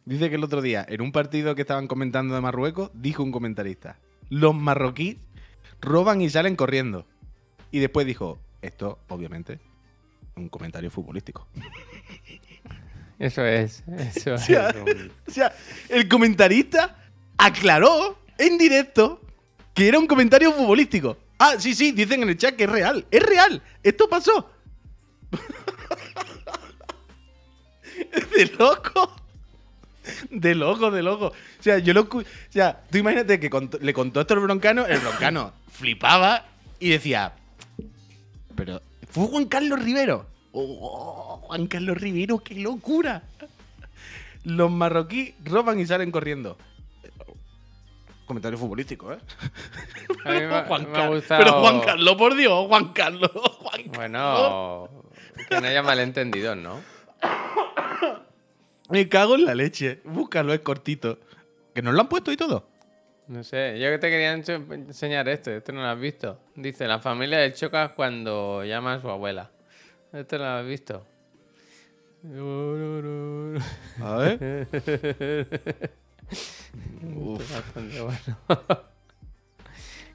Dice que el otro día, en un partido que estaban comentando de Marruecos, dijo un comentarista: Los marroquíes roban y salen corriendo. Y después dijo, esto, obviamente, un comentario futbolístico. Eso es. Eso es. sea, un- O sea, el comentarista aclaró en directo que era un comentario futbolístico. Ah, sí, sí, dicen en el chat que es real. Es real. Esto pasó. de loco. De loco, de loco. O sea, yo lo. O sea, tú imagínate que le contó esto al broncano, el broncano flipaba y decía. Pero, ¿fue Juan Carlos Rivero? Oh, Juan Carlos Rivero, qué locura. Los marroquíes roban y salen corriendo. Comentario futbolístico, ¿eh? Me, Juan me ha Car- gustado. Pero Juan Carlos, por Dios, Juan Carlos. Juan Carlos. Bueno, que no haya malentendidos, ¿no? Me cago en la leche. Búscalo, es cortito. Que nos lo han puesto y todo. No sé, yo que te quería ense- enseñar esto, esto no lo has visto. Dice, la familia del Chocas cuando llama a su abuela. ¿Esto lo has visto? A ver. Es bastante bueno.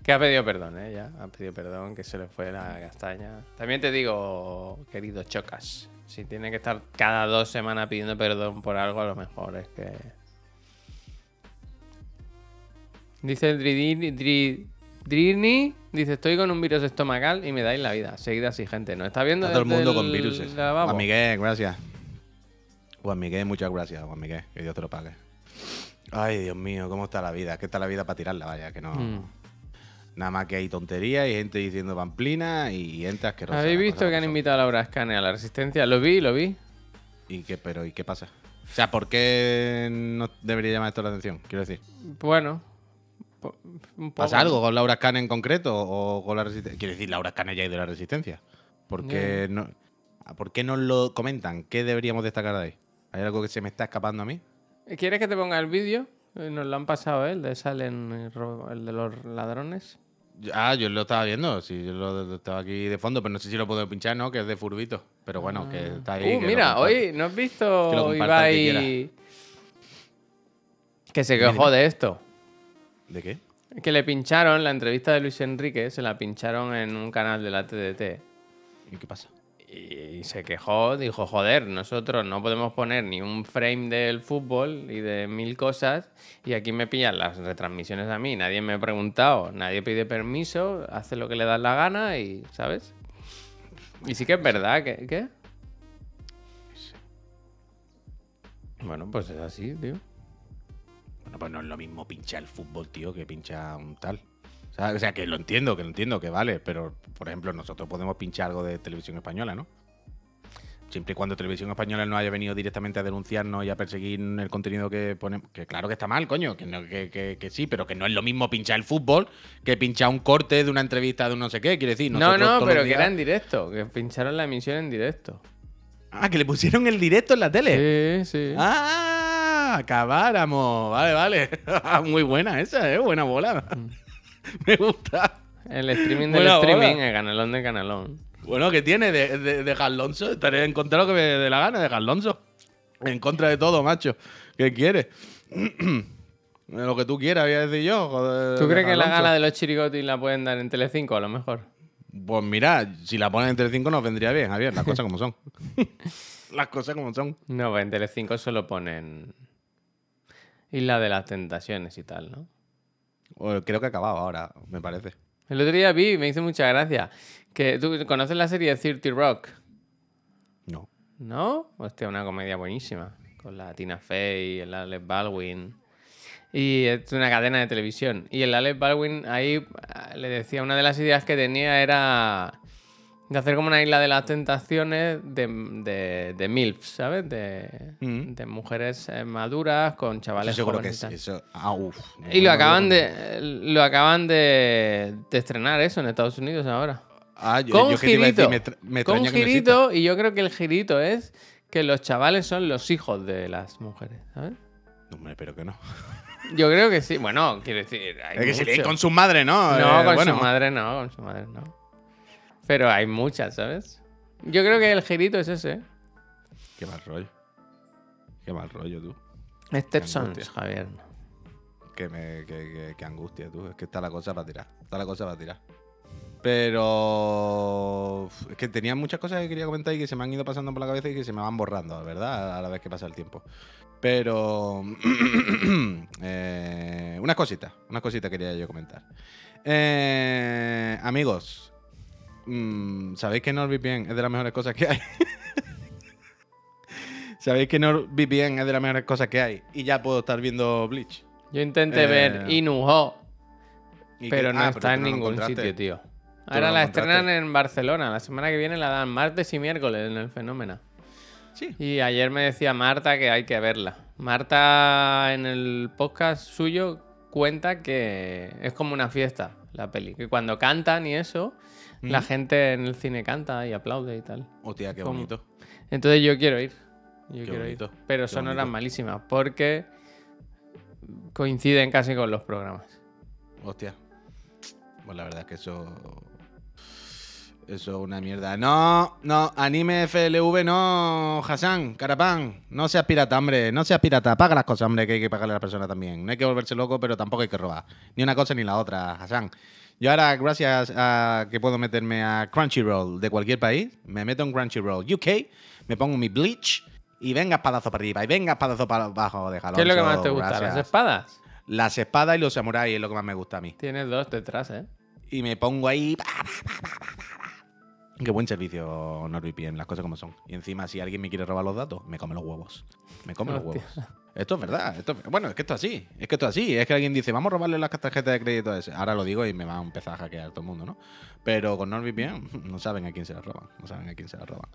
que ha pedido perdón, ¿eh? Ya, ha pedido perdón, que se le fue la castaña. También te digo, querido Chocas, si tiene que estar cada dos semanas pidiendo perdón por algo, a lo mejor es que. Dice Drini dice: Estoy con un virus estomacal y me dais la vida. Seguid así, gente. ¿No está viendo? Está todo el mundo con viruses. Juan Miguel, gracias. Juan Miguel, muchas gracias, Juan Miguel. Que Dios te lo pague. Ay, Dios mío, ¿cómo está la vida? Es que está la vida para tirarla, vaya, que no. Mm. Nada más que hay tonterías y gente diciendo pamplina y gente asquerosa. ¿Habéis visto que han invitado a Laura Scane a la Resistencia? Lo vi, lo vi. ¿Y qué, pero, ¿y qué pasa? O sea, ¿por qué no debería llamar esto la atención? Quiero decir, Bueno. un poco. ¿pasa algo con Laura Scane en concreto o con la Resistencia? Quiero decir, Laura Scane ya es de la Resistencia. ¿Por qué, no, ah, ¿Por qué no lo comentan? ¿Qué deberíamos destacar de ahí? ¿Hay algo que se me está escapando a mí? ¿Quieres que te ponga el vídeo? Eh, Nos lo han pasado, ¿eh? El de Salen, el de los ladrones. Ah, yo lo estaba viendo, sí, yo lo, lo estaba aquí de fondo, pero no sé si lo puedo pinchar, ¿no? Que es de Furbito. Pero bueno, que está ahí. Uh, mira, hoy, ¿no has visto Que lo que se quejó de esto? ¿De qué? Que le pincharon la entrevista de Luis Enrique, se la pincharon en un canal de la TDT. ¿Y qué pasa? Y se quejó, dijo, joder, nosotros no podemos poner ni un frame del fútbol y de mil cosas y aquí me pillan las retransmisiones a mí, nadie me ha preguntado, nadie pide permiso, hace lo que le da la gana y, ¿sabes? Y sí que es verdad, que, ¿qué? Bueno, pues es así, tío. Bueno, pues no es lo mismo pinchar el fútbol, tío, que pinchar un tal. O sea, que lo entiendo, que lo entiendo, que vale, pero, por ejemplo, nosotros podemos pinchar algo de televisión española, ¿no? Siempre y cuando televisión española no haya venido directamente a denunciarnos y a perseguir el contenido que ponemos. Que claro que está mal, coño, que, no- que, que- que sí, pero que no es lo mismo pinchar el fútbol que pinchar un corte de una entrevista de un no sé qué. Quiere decir, No, no, pero que era en directo, que pincharon la emisión en directo. Ah, que le pusieron el directo en la tele. Sí, sí. ¡Ah! Acabáramos. Vale, vale. Muy buena esa, ¿eh? Buena bola. Me gusta. El streaming del Buena streaming, el canalón de canalón. Bueno, ¿qué tiene de, de, de Alonso? Estaré en contra de lo que me dé la gana de Alonso. En contra de todo, macho. ¿Qué quieres? lo que tú quieras, voy a decir yo. joder, ¿Tú crees que la gala de los chirigotis la pueden dar en Telecinco a lo mejor? Pues mira, si la ponen en Telecinco nos vendría bien, Javier. Las cosas como son. las cosas como son. No, pues en Telecinco solo ponen Isla de las Tentaciones y tal, ¿no? O creo que ha acabado ahora, me parece. El otro día vi, me hizo mucha gracia, que tú conoces la serie 30 Rock, No. ¿no? Hostia, una comedia buenísima, con la Tina Fey, el Alec Baldwin. Y es una cadena de televisión. Y el Alec Baldwin ahí ah, le decía, una de las ideas que tenía era de hacer como una isla de las tentaciones de, de, de MILFs, ¿sabes? De, Mm. de mujeres eh, maduras con chavales Eso seguro que jóvenes es y eso. Ah, uf. Y lo acaban de lo acaban de, de estrenar eso en Estados Unidos ahora. Ah, yo, Con yo que te iba a decir, me, me con que girito y yo creo que el girito es que los chavales son los hijos de las mujeres, ¿sabes? Hombre, pero que no. Yo creo que sí. Bueno, quiero decir, hay Es que se mucho. leen con su madre, ¿no? No, Eh, con bueno. su madre no, con su madre no. Pero hay muchas, ¿sabes? Yo creo que el girito es ese. ¿eh? Qué mal rollo. Qué mal rollo, tú. Stepsons. Javier. Que, me, que, que- que angustia, tú. Es que está la cosa para tirar. Está la cosa para tirar. Pero. Es que tenía muchas cosas que quería comentar y que se me han ido pasando por la cabeza y que se me van borrando, ¿verdad? A la vez que pasa el tiempo. Pero. eh, unas cositas. Unas cositas quería yo comentar. Eh, amigos. Mm, ¿Sabéis que NordVPN es de las mejores cosas que hay? ¿Sabéis que NordVPN es de las mejores cosas que hay? Y ya puedo estar viendo Bleach. Yo intenté Eh, ver Inuho, Y pero no ah, está en no ningún sitio, tío. Ahora la estrenan en Barcelona. La semana que viene la dan martes y miércoles en el Fenómeno. Sí. Y ayer me decía Marta que hay que verla. Marta en el podcast suyo cuenta que es como una fiesta la peli. Que cuando cantan y eso, la gente en el cine canta y aplaude y tal. Hostia, qué ¿Cómo? bonito. Entonces yo quiero ir. Yo Qué quiero bonito, ir. Pero qué son horas malísimas porque coinciden casi con los programas. Hostia. Pues la verdad es que eso. Eso es una mierda. No, no, anime FLV no, Hassan, Carapán. No seas pirata, hombre. No seas pirata. Paga las cosas, hombre, que hay que pagarle a la persona también. No hay que volverse loco, pero tampoco hay que robar. Ni una cosa ni la otra, Hassan. Yo ahora, gracias a que puedo meterme a Crunchyroll de cualquier país, me meto en Crunchyroll UK, me pongo mi Bleach y venga espadazo para arriba y venga espadazo para abajo. Déjalo. ¿Qué es lo que más te gusta? ¿Las espadas? las espadas y los samuráis es lo que más me gusta a mí. Tienes dos detrás, ¿eh? Y me pongo ahí. pa, pa, pa. Qué buen servicio NordVPN, las cosas como son. Y encima, si alguien me quiere robar los datos, me come los huevos. Me come los huevos. Esto es verdad. Esto bueno, es que esto es así. Es que esto es así. Es que alguien dice, vamos a robarle las tarjetas de crédito a ese. Ahora lo digo y me va a empezar a hackear todo el mundo, ¿no? Pero con NordVPN no saben a quién se las roban. No saben a quién se las roban.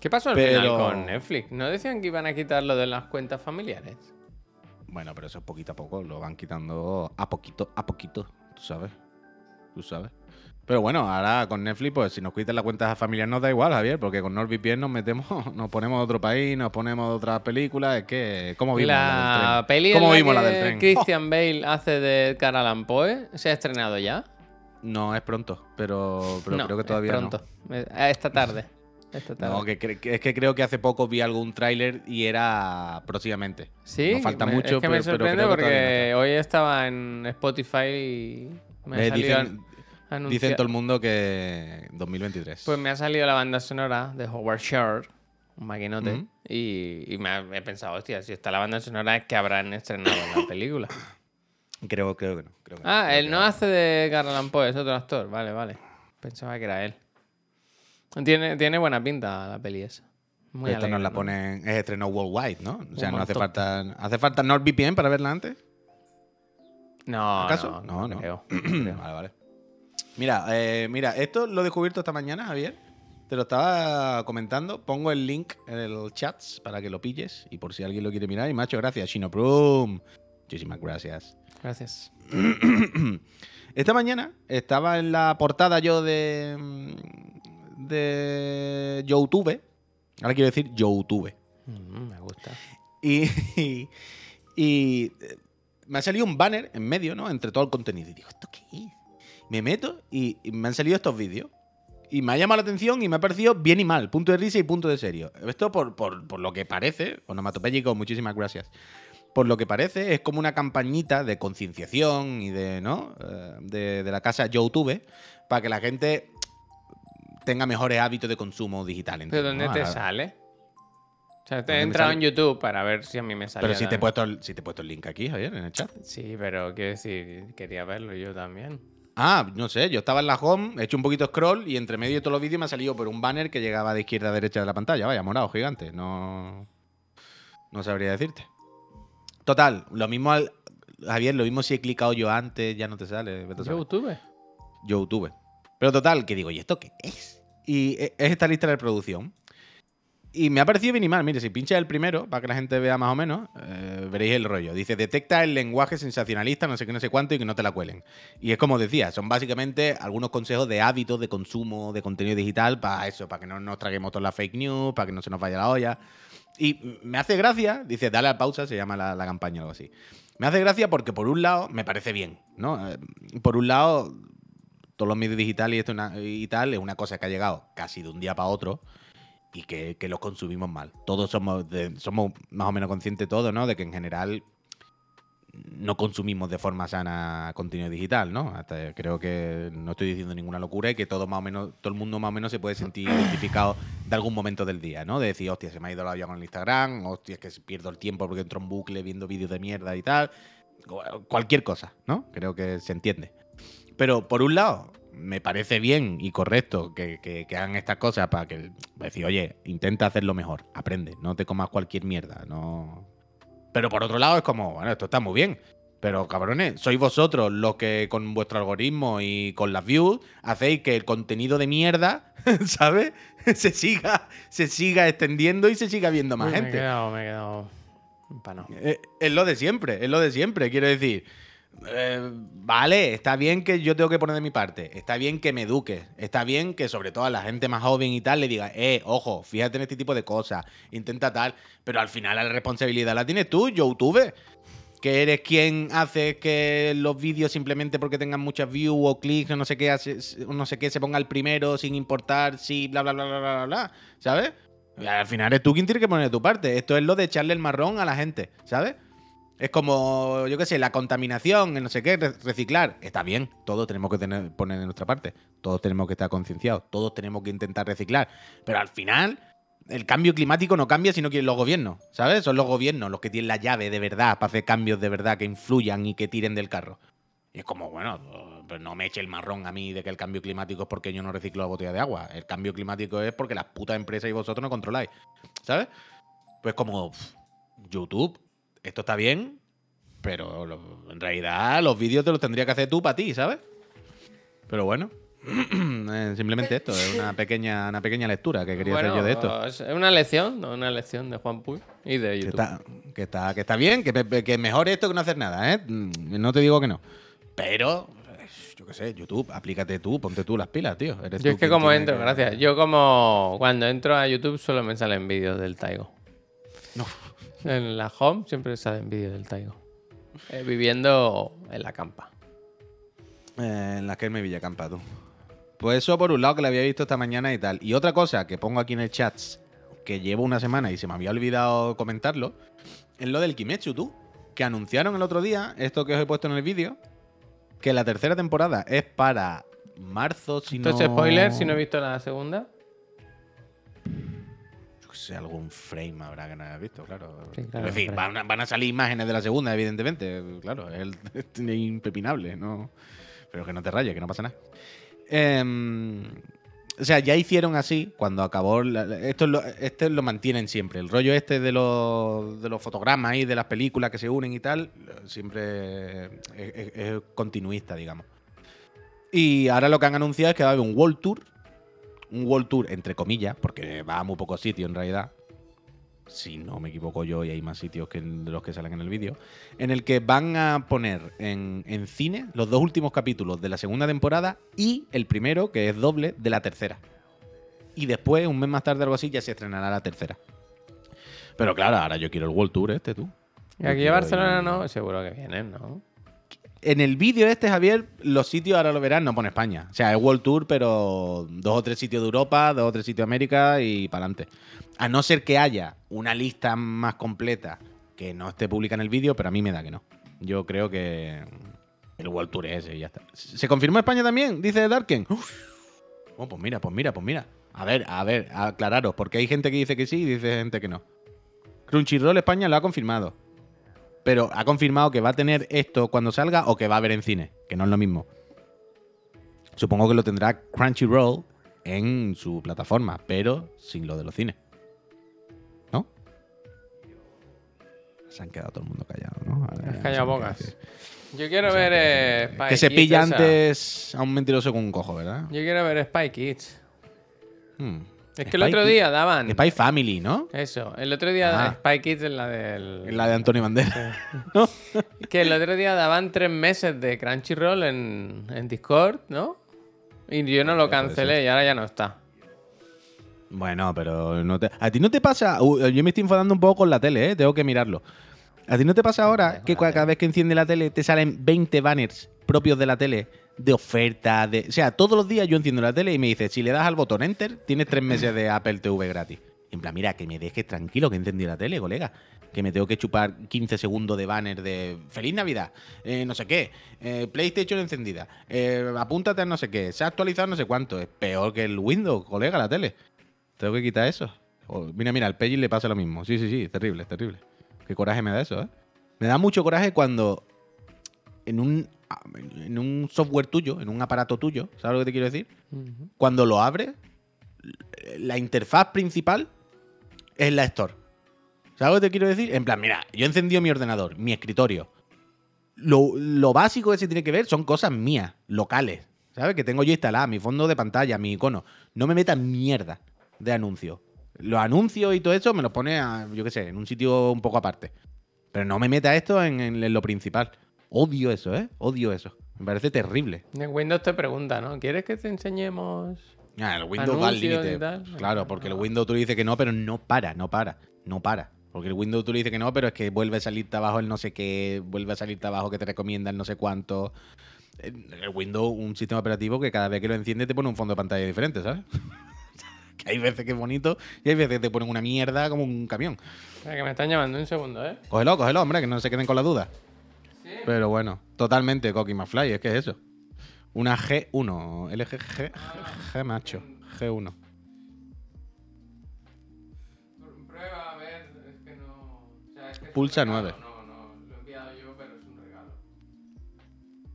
¿Qué pasó al Pero- final con Netflix? ¿No decían que iban a quitar lo de las cuentas familiares? Bueno, pero eso es poquito a poco. Lo van quitando a poquito, a poquito. Tú sabes. Tú sabes. Pero bueno, ahora con Netflix, pues si nos quitan la cuenta familiar nos da igual, Javier, porque con NordVPN nos metemos, nos ponemos de otro país, nos ponemos de otras películas. Es que, ¿cómo vimos la, La del tren? peli ¿Cómo en vimos la que del tren? Christian Bale hace de Allan Poe se ha estrenado ya. No, es pronto, pero, pero No, creo que es todavía pronto. Eh, Esta tarde. Esta tarde. No, que, que- es que creo que hace poco vi algún tráiler y era próximamente. Sí, Nos falta mucho, es que pero, me sorprende porque hoy estaba en Spotify y me Eh, dicen, anuncia- dicen todo el mundo que 2023. Pues me ha salido la banda sonora de Howard Shore, un maquinote, y, y me ha- he pensado, hostia, si está la banda sonora es que habrán estrenado la película. creo, creo que no. creo que no, Ah, creo él no hace de Edgar Allan Poe, es otro actor, vale, vale. Pensaba que era él. Tiene, tiene buena pinta la peli esa. Muy Esta nos alegre, la ¿no? ponen, es estreno worldwide, ¿no? O sea, Un no hace falta. ¿Hace falta NordVPN para verla antes? No, ¿Acaso? no, No, no. creo, no creo. vale, vale. Mira, eh, mira, esto lo he descubierto esta mañana, Javier. Te lo estaba comentando. Pongo el link en el chat para que lo pilles y por si alguien lo quiere mirar. Y macho, gracias, Shinoprum. Muchísimas gracias. Gracias. Esta mañana estaba en la portada yo de. de YouTube. Ahora quiero decir YouTube. Mm, me gusta. Y, y, y, eh, me ha salido un banner en medio, ¿no? Entre todo el contenido. Y digo, ¿esto qué es? Me meto y, y me han salido estos vídeos. Y me ha llamado la atención y me ha parecido bien y mal. Punto de risa y punto de serio. Esto por, por, por lo que parece, onomatopéyico, muchísimas gracias. Por lo que parece, es como una campañita de concienciación y de, ¿no? Eh, de, de la casa YouTube para que la gente tenga mejores hábitos de consumo digital. ¿Pero entiendo, dónde ¿no? te sale? O sea, te ¿Dónde he entrado en YouTube para ver si a mí me sale. Pero si te, he puesto el, si te he puesto el link aquí, Javier, en el chat. Sí, pero quiero decir, quería verlo yo también. Ah, no sé, yo estaba en la home, he hecho un poquito scroll y entre medio de todos los vídeos me ha salido por un banner que llegaba de izquierda a derecha de la pantalla. Vaya, morado, gigante. No. No sabría decirte. Total, lo mismo al. Javier, lo mismo si he clicado yo antes, ya no te sale. saber. YouTube. YouTube. Pero total, que digo, ¿y esto qué es? Y e- es esta lista de reproducción. Y me ha parecido bien y mal. Mire, si pincha el primero, para que la gente vea más o menos, eh, veréis el rollo. Dice, detecta el lenguaje sensacionalista, no sé qué, no sé cuánto, y que no te la cuelen. Y es como decía, son básicamente algunos consejos de hábitos de consumo de contenido digital para eso, para que no nos traguemos toda la fake news, para que no se nos vaya la olla. Y me hace gracia, dice, dale a pausa, se llama la, campaña o algo así. Me hace gracia porque por un lado me parece bien, ¿no? Eh, Por un lado, todos los medios digitales y, esto y tal es una cosa que ha llegado casi de un día para otro y que, que los consumimos mal. Todos somos, de- somos más o menos conscientes todos, ¿no? De que en general no consumimos de forma sana contenido digital, ¿no? Hasta creo que no estoy diciendo ninguna locura y que todo más o menos, todo el mundo más o menos se puede sentir identificado de algún momento del día, ¿no? De decir, hostia, se me ha ido la olla con el Instagram, hostia, es que pierdo el tiempo porque entro en bucle viendo vídeos de mierda y tal. Cualquier cosa, ¿no? Creo que se entiende. Pero por un lado, me parece bien y correcto que, que- que hagan estas cosas para que para decir, oye, intenta hacerlo mejor, aprende, no te comas cualquier mierda, no. Pero por otro lado es como, bueno, esto está muy bien. Pero cabrones, sois vosotros los que con vuestro algoritmo y con las views hacéis que el contenido de mierda, ¿sabes? Se siga, se siga extendiendo y se siga viendo más Uy, Me he gente. quedado, me he quedado. Eh, es lo de siempre, es lo de siempre. Quiero decir, eh, vale, está bien que yo tengo que poner de mi parte, está bien que me eduque, está bien que sobre todo a la gente más joven y tal le diga, eh, ojo, fíjate en este tipo de cosas, intenta tal, pero al final la responsabilidad la tienes tú, YouTube. Que eres quien hace que los vídeos simplemente porque tengan muchas views o clics o no sé qué, hace- no sé qué se ponga el primero sin importar si bla bla bla bla bla bla, ¿sabes? Al final eres tú quien tiene que poner de tu parte. Esto es lo de echarle el marrón a la gente, ¿sabes? Es como, yo qué sé, la contaminación, el no sé qué, re- reciclar. Está bien, todos tenemos que tener, poner de nuestra parte. Todos tenemos que estar concienciados. Todos tenemos que intentar reciclar. Pero al final, el cambio climático no cambia si no quieren los gobiernos, ¿sabes? Son los gobiernos los que tienen la llave de verdad para hacer cambios de verdad que influyan y que tiren del carro. Y es como, bueno, pues no me eche el marrón a mí de que el cambio climático es porque yo no reciclo la botella de agua. El cambio climático es porque las putas empresas y vosotros no controláis, ¿sabes? Pues como, YouTube, esto está bien, pero lo- en realidad los vídeos te los tendría que hacer tú para ti, ¿sabes? Pero bueno, eh, simplemente esto, es una pequeña, una pequeña lectura que quería hacer yo de esto. Es una lección, ¿no? Una lección de Juan Puy y de Que YouTube. está, que, está, que está bien, que, mejor esto que no hacer nada, ¿eh? Mm, No te digo que no. Pero, yo qué sé, YouTube, aplícate tú, ponte tú las pilas, tío. Eres Yo es que como entro, que- gracias. Yo como cuando entro a YouTube solo me salen vídeos del Taigo. No. En la home siempre salen vídeos del Taigo. Eh, viviendo en la campa. Eh, en la que me Villacampa, tú. Pues eso por un lado que lo había visto esta mañana y tal. Y otra cosa que pongo aquí en el chat, que llevo una semana y se me había olvidado comentarlo, es lo del Kimetsu, tú. Que anunciaron el otro día, esto que os he puesto en el vídeo, que la tercera temporada es para marzo, si Entonces, no... spoiler, si no he visto la segunda. Sé, algún frame habrá que no hayas visto, claro. Sí, claro, decir, frame. van a, van a salir imágenes de la segunda, evidentemente. Claro, es, es impepinable, ¿no? Pero que no te rayes, que no pasa nada. Em, o sea, ya hicieron así cuando acabó. la- esto, es lo, este lo mantienen siempre. El rollo este de los, de los fotogramas y de las películas que se unen y tal, siempre es, es- es continuista, digamos. Y ahora lo que han anunciado es que va a haber un World Tour. Un World Tour, entre comillas, porque va a muy pocos sitios en realidad. Si no me equivoco yo, y hay más sitios que de los que salen en el vídeo. En el que van a poner en, en cine los dos últimos capítulos de la segunda temporada y el primero, que es doble, de la tercera. Y después, un mes más tarde, algo así, ya se estrenará la tercera. Pero claro, ahora yo quiero el World Tour este, tú. Y aquí a Barcelona no, seguro que vienen, ¿no? En el vídeo este, Javier, los sitios, ahora lo verás, no pone España. O sea, es World Tour, pero dos o tres sitios de Europa, dos o tres sitios de América y para adelante. A no ser que haya una lista más completa que no esté pública en el vídeo, pero a mí me da que no. Yo creo que el World Tour es ese y ya está. ¿Se confirmó España también? Dice Darken. Uf. Oh, pues mira, pues mira, pues mira. A ver, a ver, aclararos, porque hay gente que dice que sí y dice gente que no. Crunchyroll España lo ha confirmado. Pero ha confirmado que va a tener esto cuando salga o que va a haber en cine, que no es lo mismo. Supongo que lo tendrá Crunchyroll en su plataforma, pero sin lo de los cines. ¿No? Se han quedado todo el mundo callado, ¿no? Qué bocas. Yo quiero No sé ver eh. Spy que se Kids pilla antes a un mentiroso con un cojo, ¿verdad? Yo quiero ver Spy Kids. Hmm. Es que el otro día daban. Spy Family, ¿no? Eso, el otro día Ah. Spy Kids es la del. La de Antonio Banderas. Que el otro día daban tres meses de Crunchyroll en, en Discord, ¿no? Y yo no lo cancelé y ahora ya no está. Bueno, pero no te... a ti no te pasa. Uh, yo me estoy enfadando un poco con la tele, ¿eh? Tengo que mirarlo. ¿A ti no te pasa ahora que cada vez que enciende la tele te salen 20 banners propios de la tele de oferta? De... O sea, todos los días yo enciendo la tele y me dice, si le das al botón Enter, tienes tres meses de Apple TV gratis. En plan, mira, que me dejes tranquilo que he encendido la tele, colega. Que me tengo que chupar 15 segundos de banner de Feliz Navidad, eh, no sé qué, eh, PlayStation encendida, eh, apúntate a no sé qué, se ha actualizado no sé cuánto. Es peor que el Windows, colega, la tele. Tengo que quitar eso. Mira, mira, al Peggy le pasa lo mismo. Sí, sí, sí, terrible, terrible. Qué coraje me da eso, ¿eh? Me da mucho coraje cuando en un, en un software tuyo, en un aparato tuyo, ¿sabes lo que te quiero decir? Cuando lo abres, la interfaz principal es la Store. ¿Sabes lo que te quiero decir? En plan, mira, yo he encendido mi ordenador, mi escritorio. Lo, lo básico que se tiene que ver son cosas mías, locales. ¿Sabes? Que tengo yo instalada, mi fondo de pantalla, mi icono. No me metas mierda de anuncios. Los anuncios y todo eso me los pone, a, yo qué sé, en un sitio un poco aparte. Pero no me meta esto en, en- en lo principal. Odio eso, ¿eh? Odio eso. Me parece terrible. En Windows te pregunta, ¿no? ¿Quieres que te enseñemos? Ah, el Windows va al límite. Claro, porque el Windows tú le dices que no, pero no para, no para, no para. Porque el Windows tú le dices que no, pero es que vuelve a salirte abajo el no sé qué, vuelve a salirte abajo que te recomienda el no sé cuánto. El Windows, un sistema operativo que cada vez que lo enciende te pone un fondo de pantalla diferente, ¿sabes? que hay veces que es bonito y hay veces que te ponen una mierda como un camión. Espera, que me están llamando un segundo, ¿eh? Cógelo, cógelo, hombre, que no se queden con la duda. Pero bueno, totalmente Coqui McFly, es que es eso. Una G1, LG G, G macho, G1. Prueba, a ver, es que no. O sea, es que Pulsa es 9. No, no, lo he enviado yo, pero es un regalo.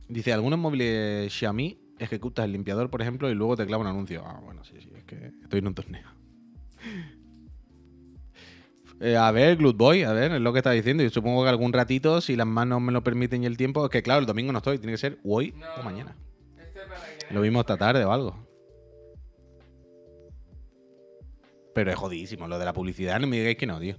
Dice: algunos móviles Xiaomi ejecutas el limpiador, por ejemplo, y luego te clava un anuncio. Ah, bueno, sí, sí, es que estoy en un torneo. Eh, a ver, Boy, a ver, es lo que está diciendo. Yo supongo que algún ratito, si las manos me lo permiten y el tiempo, es que claro, el domingo no estoy, tiene que ser hoy No, o mañana. Este Lo mismo esta tarde o algo. Pero es jodidísimo. Lo de la publicidad, no me digáis que no, tío.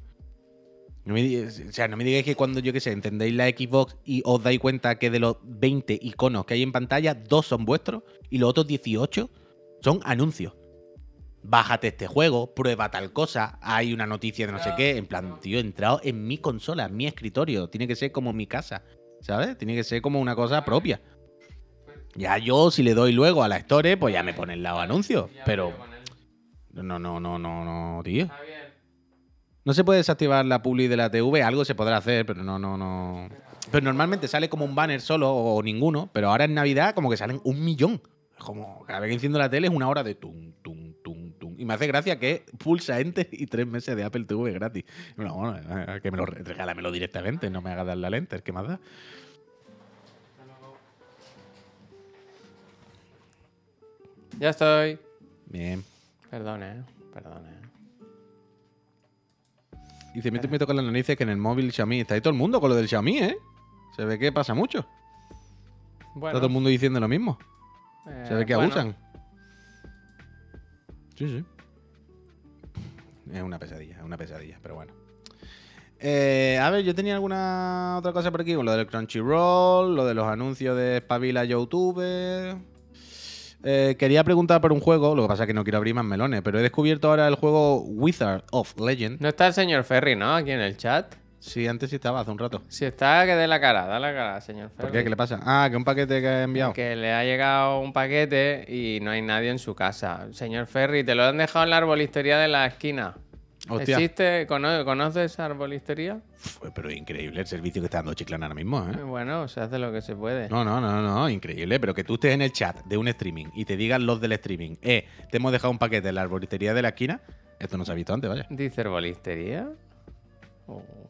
No me o sea, no me digáis que cuando, yo qué sé, entendéis la Xbox y os dais cuenta que de los 20 iconos que hay en pantalla, dos son vuestros y los otros 18 son anuncios. Bájate este juego, prueba tal cosa, hay una noticia de no sé qué. En plan, tío, he entrado en mi consola, en mi escritorio. Tiene que ser como mi casa, ¿sabes? Tiene que ser como una cosa propia. Ya yo, si le doy luego a la Store, pues ya me ponen los anuncios. Pero no, no, no, no, no, tío. No se puede desactivar la publi de la TV, algo se podrá hacer, pero no, no, no. Pero normalmente sale como un banner solo o ninguno, pero ahora en Navidad como que salen un millón. Es como cada vez que enciendo la tele es una hora de tum, tum, tum. Y me hace gracia que pulsa Enter y tres meses de Apple TV gratis. Bueno, bueno, eh, que me lo re- regálamelo directamente, no me hagas darle al Enter, ¿qué más da? ya estoy. Bien. Perdón, eh. Perdón, eh. Dice, me me toca las narices que en el móvil Xiaomi está ahí todo el mundo con lo del Xiaomi, ¿eh? Se ve que pasa mucho. Bueno, Está todo el mundo diciendo lo mismo. eh, Se ve que bueno, abusan. Sí, sí. Es una pesadilla, es una pesadilla, pero bueno. Eh, a ver, yo tenía alguna otra cosa por aquí, con lo del Crunchyroll, lo de los anuncios de Spabila YouTube. Eh, quería preguntar por un juego, lo que pasa es que no quiero abrir más melones, pero he descubierto ahora el juego Wizard of Legend. No está el señor Ferry, ¿no? Aquí en el chat. Sí, antes sí estaba, hace un rato. Si está, que dé la cara, da la cara, señor Ferry. ¿Por qué? ¿Qué le pasa? Ah, que un paquete que ha enviado. Que le ha llegado un paquete y no hay nadie en su casa. Señor Ferry, te lo han dejado en la arbolistería de la esquina. Hostia. ¿Existe? cono- ¿Conoces esa arbolistería? Uf, Pero increíble el servicio que está dando Chiclana ahora mismo, ¿eh? Bueno, se hace lo que se puede. No, no, no, no, increíble. Pero que tú estés en el chat de un streaming y te digan los del streaming, eh, te hemos dejado un paquete en la arboristería de la esquina. Esto no se ha visto antes, vaya. ¿Dice arbolistería?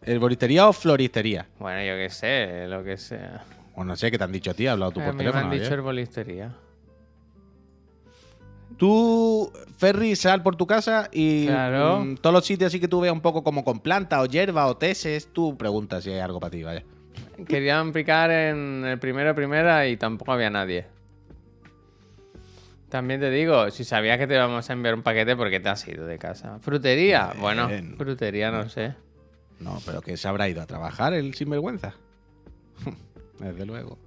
¿Herboristería o floristería? Bueno, yo qué sé, lo que sea. O no sé qué te han dicho a ti, ha hablado tú A por mí me teléfono. han dicho ayer. arbolistería. Tú, Ferry, sal por tu casa y Claro. mm, todos los sitios así que tú veas un poco como con planta o hierba o teses, tú preguntas si hay algo para ti, vaya. Querían picar en el primero primera y tampoco había nadie. También te digo, si sabías que te íbamos a enviar un paquete, ¿por qué te has ido de casa? ¿Frutería? Bueno, frutería no sé. No, pero que se habrá ido a trabajar el sinvergüenza. Desde luego.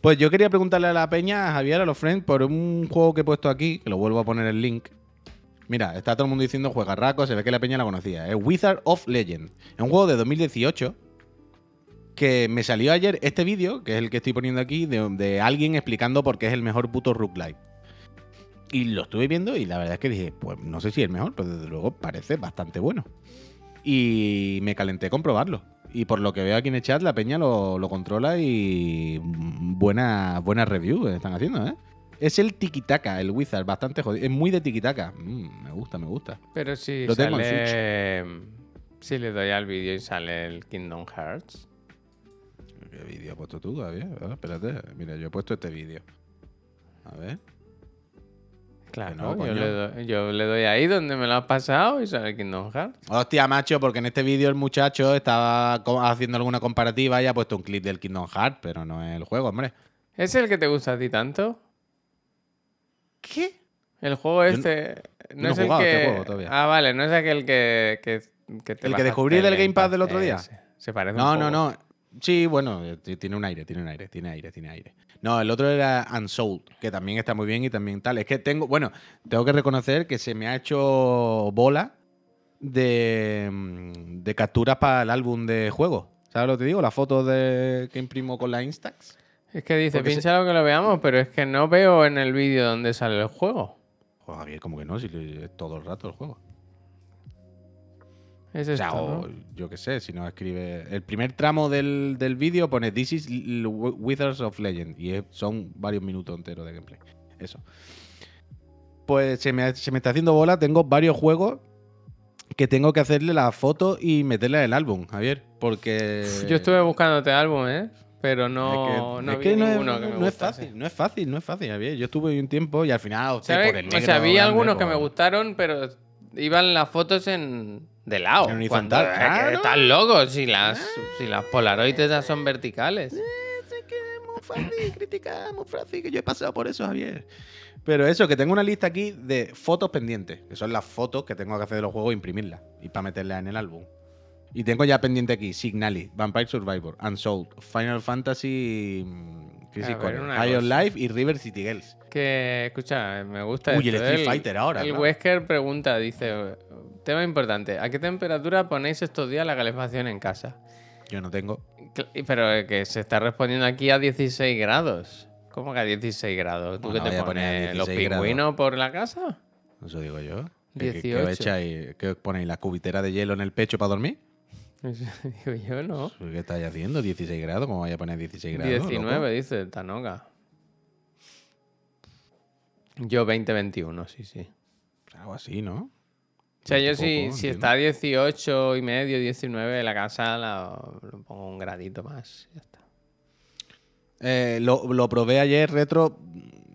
Pues yo quería preguntarle a la peña, a Javier, a los friends, por un juego que he puesto aquí, que lo vuelvo a poner el link. Mira, está todo el mundo diciendo juegarraco, se ve que la peña la conocía. Es Wizard of Legend. Es un juego de 2018 que me salió ayer este vídeo, que es el que estoy poniendo aquí, de, alguien explicando por qué es el mejor puto roguelike. Y lo estuve viendo y la verdad es que dije, pues no sé si es el mejor, pero desde luego parece bastante bueno. Y me calenté con probarlo. Y por lo que veo aquí en el chat, la peña lo, lo controla y buena, buena review están haciendo, ¿eh? Es el tiki-taka, el Wizard, bastante jodido. Es muy de tiki-taka. Mm, me gusta, me gusta. Pero si Lo tengo en sale... Si le doy al vídeo y sale el Kingdom Hearts. ¿Qué vídeo has puesto tú, Javier? A ver, espérate. Mira, yo he puesto este vídeo. A ver. Claro, no, yo, le doy, yo le doy ahí donde me lo has pasado y sale el Kingdom Hearts. Hostia, macho, porque en este vídeo el muchacho estaba haciendo alguna comparativa y ha puesto un clip del Kingdom Hearts, pero no es el juego, hombre. ¿Es el que te gusta a ti tanto? ¿Qué? El juego no- este. No, no he es el jugado que. este juego todavía. Ah, vale, no es aquel que. que, que te ¿El que descubrí del el Game Pass del otro día? Ese. Se parece No, un no, poco. no. Sí, bueno, tiene un aire, tiene un aire, tiene aire, tiene aire. No, el otro era Unsold, que también está muy bien y también tal. Es que tengo, bueno, tengo que reconocer que se me ha hecho bola de, mm, de capturas para el álbum de juego. ¿Sabes lo que te digo? La foto de, que imprimo con la Instax. Es que dice, Porque se- pincha lo que lo veamos, pero es que no veo en el vídeo donde sale el juego. Joder, Javier, como que no, si es todo el rato el juego. Es O sea, o ¿no? yo qué sé, si no escribe. El primer tramo del, del vídeo pone This is Wizards of Legend. Y son varios minutos enteros de gameplay. Eso. Pues se me, se me está haciendo bola. Tengo varios juegos que tengo que hacerle la foto y meterla en el álbum, Javier. Porque. Yo estuve buscándote álbum, ¿eh? Pero no, es que, no es que no, es, ninguno que me no es fácil, no es fácil, no es fácil, Javier. Yo estuve un tiempo y al final por el o negro. sea, vi algunos que me gustaron, pero iban las fotos en de lado. En cuando- horizontal, claro. Están locos si las, si las Polaroid esas son verticales. Es que es muy fácil criticar, muy fácil, que yo he pasado por eso, Javier. Pero eso, que tengo una lista aquí de fotos pendientes, que son las fotos que tengo que hacer de los juegos e imprimirlas y para meterlas en el álbum. Y tengo ya pendiente aquí Signali, Vampire Survivor, Unsold, Final Fantasy, mm, Crisis Core. Life y River City Girls. Que, escucha, me gusta Uy, el Street ¿eh? Fighter ahora, El claro. Wesker pregunta, dice, tema importante, ¿a qué temperatura ponéis estos días la calefacción en casa? Yo no tengo. Pero eh, que se está respondiendo aquí a 16 grados. ¿Cómo que a 16 grados? ¿Tú Bueno, qué te pones? ¿Los 16 grados. pingüinos por la casa? Eso digo yo. ¿Qué, qué- qué 18. os echáis? ¿Qué os ponéis? ¿La cubitera de hielo en el pecho para dormir? Digo yo, ¿no? ¿Qué estáis haciendo? ¿16 grados? ¿Cómo vais a poner 16 grados? 19, loco? dice Tanoga. Yo 20-21, sí, sí. Algo así, ¿no? O sea, yo Tampoco, si, si está a 18 y medio, 19 la casa, la, lo pongo un gradito más. Ya está. Eh, lo, lo probé ayer retro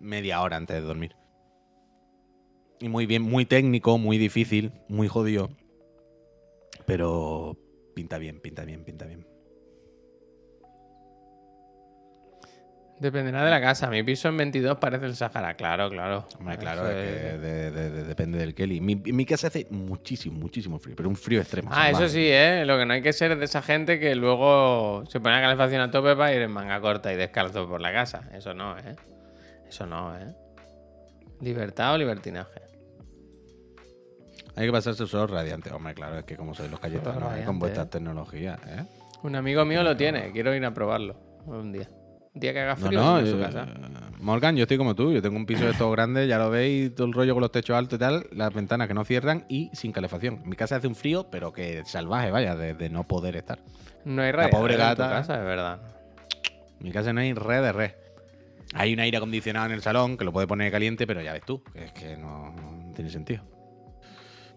media hora antes de dormir. Y muy bien, muy técnico, muy difícil, muy jodido. Pero pinta bien, pinta bien, pinta bien. Dependerá de la casa. Mi piso en 22 parece el Sahara. Claro, claro. Hombre, claro, Eso es que es- de- de- de- depende del Kelly. Mi, mi casa hace muchísimo, muchísimo frío, pero un frío extremo. Ah, eso sí, ¿eh? Lo que no hay que ser es de esa gente que luego se pone la calefacción a tope para ir en manga corta y descalzo por la casa. Eso no, ¿eh? Eso no, ¿eh? Libertad o libertinaje. Hay que pasarse solo radiante. Hombre, claro, es que como sois los cayetanos, ¿eh? radiante, con vuestras ¿eh? tecnologías, ¿eh? Un amigo mío lo tiene. Quiero ir a probarlo un día. Un día que haga No, frío no, en su eh, casa. Morgan, yo estoy como tú. Yo tengo un piso de todo grande, ya lo veis, todo el rollo con los techos altos y tal, las ventanas que no cierran y sin calefacción. Mi casa hace un frío, pero que salvaje, vaya, de, de no poder estar. No hay la radiador pobre en tu gata- casa, es verdad. En mi casa no hay red de red. Hay un aire acondicionado en el salón que lo puede poner caliente, pero ya ves tú, que es que no, no tiene sentido.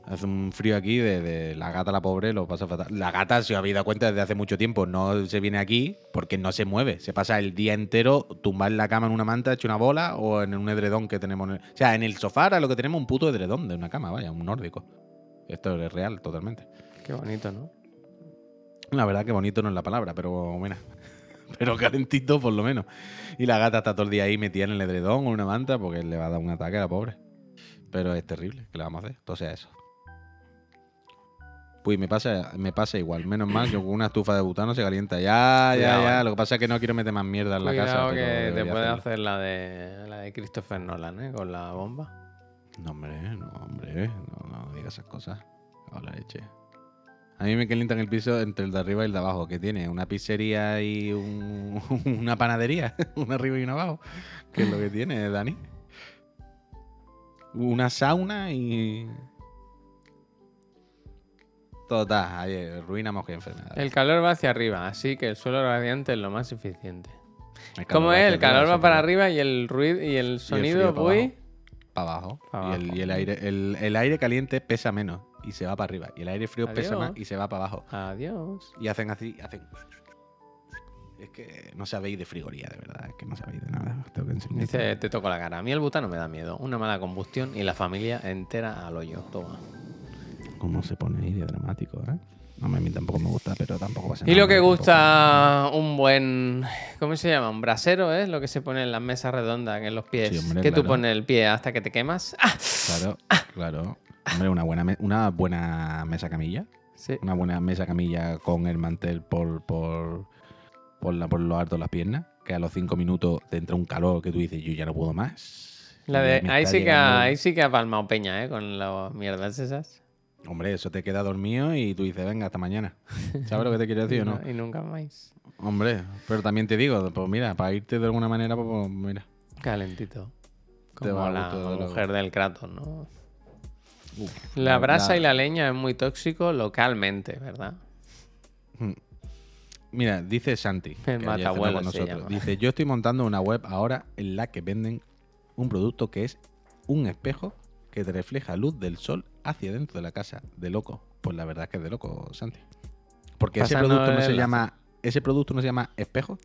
Hace un frío aquí de, de la gata, la pobre, lo pasa fatal. La gata, si os habéis dado cuenta desde hace mucho tiempo, no se viene aquí porque no se mueve. Se pasa el día entero tumbada en la cama en una manta, hecho una bola o en un edredón que tenemos. en el- O sea, en el sofá ahora lo que tenemos un puto edredón de una cama, vaya, un nórdico. Esto es real, totalmente. Qué bonito, ¿no? La verdad que bonito no es la palabra, pero mira. Pero calentito por lo menos. Y la gata está todo el día ahí metida en el edredón o en una manta porque le va a dar un ataque a la pobre. Pero es terrible, ¿qué le vamos a hacer? Todo sea eso. Pues me pasa, me pasa igual. Menos mal que con una estufa de butano se calienta. Ya, ya, ya. eh. Lo que pasa es que no quiero meter más mierda en la casa. Cuidado pero que te puede hacer la de, la de Christopher Nolan, ¿eh? Con la bomba. No, hombre, no, hombre. No, no digas esas cosas. A la leche. A mí me calientan el piso entre el de arriba y el de abajo. que tiene? ¿Una pizzería y un- una panadería? una arriba y una abajo. ¿Qué es lo que tiene, Dani? Una sauna y... Total, ahí, ruina, mosca y enfermedad. El calor va hacia arriba, así que el suelo radiante es lo más eficiente. ¿Cómo es? El calor va para arriba y el ruido y el sonido, para voy. Para abajo. Y, el, abajo. y el aire, el, el aire caliente pesa menos y se va para arriba. Y el aire frío pesa más y se va para abajo. Adiós. Y hacen así, hacen. Es que no sabéis de frigoría, de verdad. Es que no sabéis de nada. tengo que. Dice, te toco la cara. A mí el butano me da miedo. Una mala combustión y la familia entera al hoyo. Toma. ¿Cómo se pone ahí de dramático, eh? No, a mí tampoco me gusta, pero tampoco pasa Y nada. lo que gusta un buen. ¿Cómo se llama? Un brasero, ¿eh? Lo que se pone en las mesas redondas, en los pies. Sí, hombre, que tú pones el pie hasta que te quemas. ¡Ah! Claro, claro. Hombre, una buena, una buena mesa camilla. Sí. Una buena mesa camilla con el mantel por, por, por, la, por lo alto de las piernas. Que a los cinco minutos te entra un calor que tú dices, yo ya no puedo más. La Y de, ahí, sí que ahí sí que ha palmado peña, ¿eh? Con las mierdas esas. Hombre, eso te queda dormido y tú dices, venga, hasta mañana. ¿Sabes lo que te quiero decir o no? Y nunca más. Hombre, pero también te digo, pues mira, para irte de alguna manera, pues, pues, mira. Calentito. Te Como va la mujer del Kratos, ¿no? Uf, La brasa y la leña es muy tóxico localmente, ¿verdad? Mira, dice Santi, El que matabuelo con nosotros. Dice, yo estoy montando una web ahora en la que venden un producto que es un espejo que te refleja luz del sol hacia dentro de la casa. De loco. Pues la verdad es que es de loco, Santi. Porque ese producto no se llama. Ese producto no se llama espejo.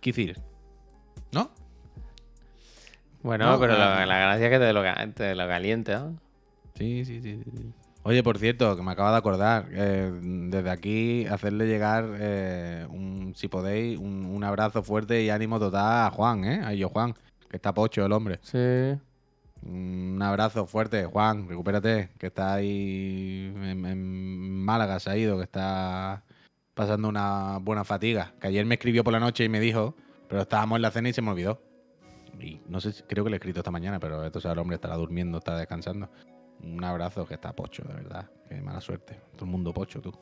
¿Qué decir? ¿No? Bueno, No, pero la gracia es que te lo, te lo caliente, ¿no? Sí, sí, sí, sí, sí. Oye, por cierto, que me acaba de acordar, eh, desde aquí hacerle llegar, eh, un, si podéis, un, un abrazo fuerte y ánimo total a Juan, ¿eh? A yo Juan, que está pocho el hombre. Sí. Un abrazo fuerte, Juan, recupérate, que está ahí en, Málaga, se ha ido, que está pasando una buena fatiga. Que ayer me escribió por la noche y me dijo, pero estábamos en la cena y se me olvidó. Y no sé, creo que le he escrito esta mañana, pero esto el hombre estará durmiendo, está descansando. Un abrazo que está pocho, de verdad. Qué mala suerte. Todo el mundo pocho, tú.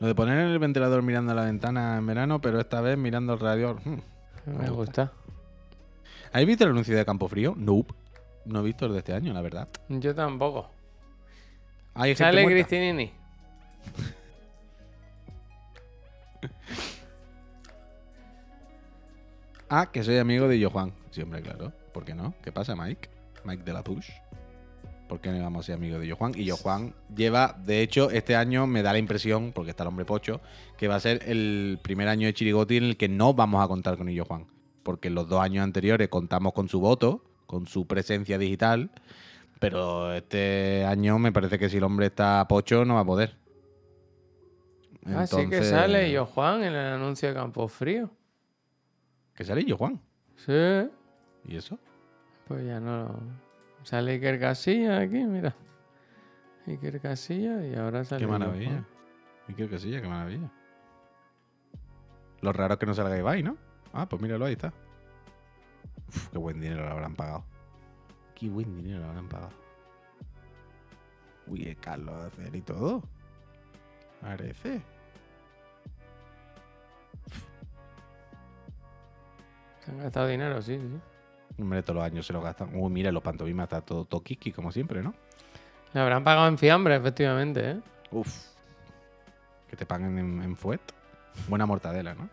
Lo de poner el ventilador mirando a la ventana en verano, pero esta vez mirando al radiador. hmm. Me gusta. ¿Habéis visto el anuncio de Campo Frío? Nope. No he visto el de este año, la verdad. Yo tampoco. Hay Sale. Cristinini. Ah, que soy amigo de Yo Juan. Sí, hombre, claro. ¿Por qué no? ¿Qué pasa, Mike? Mike de la Push. ¿Por qué no íbamos a ser amigos de Yo Juan? Y Yo Juan lleva, de hecho, este año me da la impresión, porque está el hombre pocho, que va a ser el primer año de Chirigoti en el que no vamos a contar con Illo Juan. Porque los dos años anteriores contamos con su voto, con su presencia digital, pero este año me parece que si el hombre está pocho no va a poder. Ah, sí que sale yo Juan en el anuncio de Campo Frío. ¿Que sale Illo Juan? Sí. ¿Y eso? Pues ya no. Sale Iker Casilla aquí, mira. Iker Casilla y ahora sale. Qué yo maravilla. Juan. Qué casilla, qué maravilla. Lo raro es que no salga Ibai, ¿no? Ah, pues míralo, ahí está. Uf, qué buen dinero le habrán pagado. Qué buen dinero le habrán pagado. Uy, Carlos de hacer y todo. Parece. Se han gastado dinero, sí, sí. Hombre, todos los años se lo gastan. Uy, mira, los pantomimas está todo toquiski, como siempre, ¿no? Le habrán pagado en fiambre, efectivamente, ¿eh? Uf. Que te paguen en, en fuet. Buena mortadela, ¿no?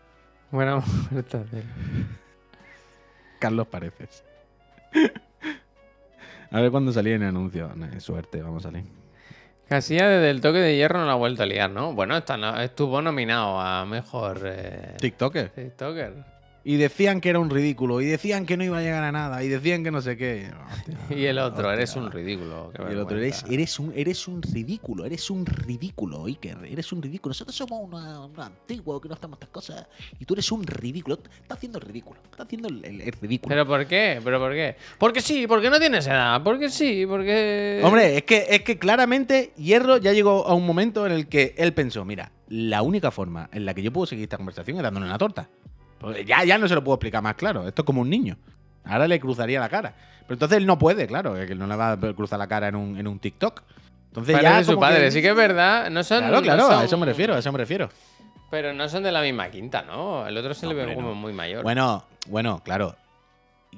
Buena oferta de- Carlos Pareces. a ver cuándo salí en el anuncio. Nah, suerte, vamos a salir. Casilla desde el toque de hierro no la ha vuelto a liar, ¿no? Bueno, está, estuvo nominado a mejor eh, TikToker. TikToker. Y decían que era un ridículo. Y decían que no iba a llegar a nada. Y decían que no sé qué. Hostia, Y el otro, hostia. eres un ridículo. Y el otro, eres, eres, un, eres un ridículo, eres un ridículo, Iker, eres un ridículo. Nosotros somos una antiguo que no hacemos estas cosas. Y tú eres un ridículo. Está haciendo el ridículo. Está haciendo el, el- el ridículo. ¿Pero por qué? ¿Pero por qué? Porque sí, porque no tienes edad. Porque sí, porque. Hombre, es que, es que claramente Hierro ya llegó a un momento en el que él pensó, mira, la única forma en la que yo puedo seguir esta conversación es dándole una torta. Porque ya, ya no se lo puedo explicar más claro. Esto es como un niño. Ahora le cruzaría la cara. Pero entonces él no puede, claro, es que no le va a cruzar la cara en un, en un TikTok. Entonces ya de su padre, que- sí que es verdad. No son, Claro, no claro, son- a eso me refiero, a eso me refiero. Pero no son de la misma quinta, ¿no? El otro se No, le ve como no. muy mayor. Bueno, bueno, claro.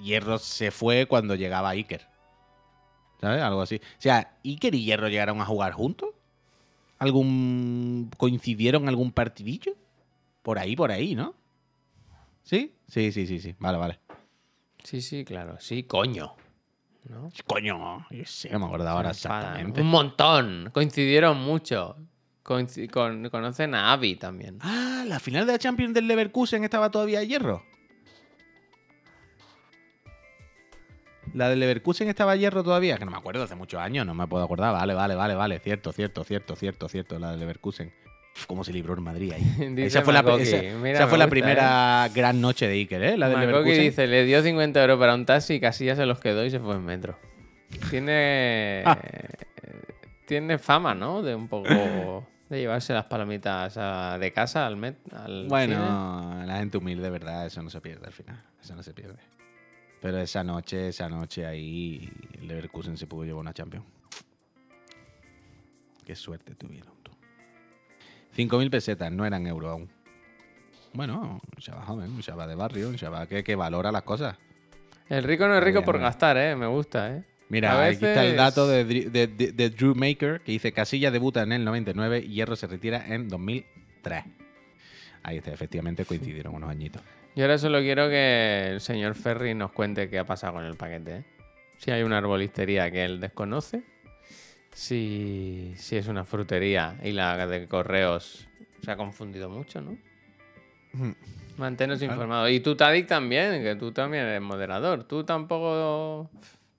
Hierro se fue cuando llegaba Iker. ¿Sabes? Algo así. O sea, ¿Iker y Hierro llegaron a jugar juntos? ¿Algún. coincidieron en algún partidillo? Por ahí, por ahí, ¿no? ¿Sí? Sí, sí, sí, sí. Vale, vale. Sí, sí, claro. Sí, coño. ¿No? Coño, yo sé, no me acordaba ahora exactamente. Un montón. Coincidieron mucho. Con- conocen a Abby también. Ah, la final de la Champions del Leverkusen estaba todavía Hierro. La del Leverkusen estaba Hierro todavía, que no me acuerdo, hace muchos años, no me puedo acordar. Vale, vale, vale, vale, cierto, cierto, cierto, cierto, cierto, la del Leverkusen. Cómo se libró en Madrid ahí. Esa fue, la, Makoki. esa- Mira, esa me fue la gusta, primera gran noche de Iker, ¿eh? La Makoki Leverkusen. dice, le dio 50 euros para un taxi y casi ya se los quedó y se fue en metro. Tiene... Ah. Tiene fama, ¿no? De un poco... De llevarse las palomitas a- de casa al met al cine. Bueno, la gente humilde, de verdad, eso no se pierde al final. Eso no se pierde. Pero esa noche, esa noche ahí, el Leverkusen se pudo llevar una Champions. Qué suerte tuvieron. 5.000 pesetas, no eran euros aún. Bueno, un chaval joven, un chaval de barrio, un chaval que, que valora las cosas. El rico no es rico por gastar, ¿eh? Me gusta, ¿eh? Mira, aquí está el dato de, Dri- de- de- de Drew Maker, que dice Casilla debuta en el 99 y Hierro se retira en 2003. Ahí está, efectivamente coincidieron unos añitos. Yo ahora solo quiero que el señor Ferry nos cuente qué ha pasado con el paquete. ¿eh? Si hay una arbolistería que él desconoce si, si es una frutería y la de correos se ha confundido mucho, ¿no? Mantenos informados. Y tú, Tadik, también, que tú también eres moderador. Tú tampoco.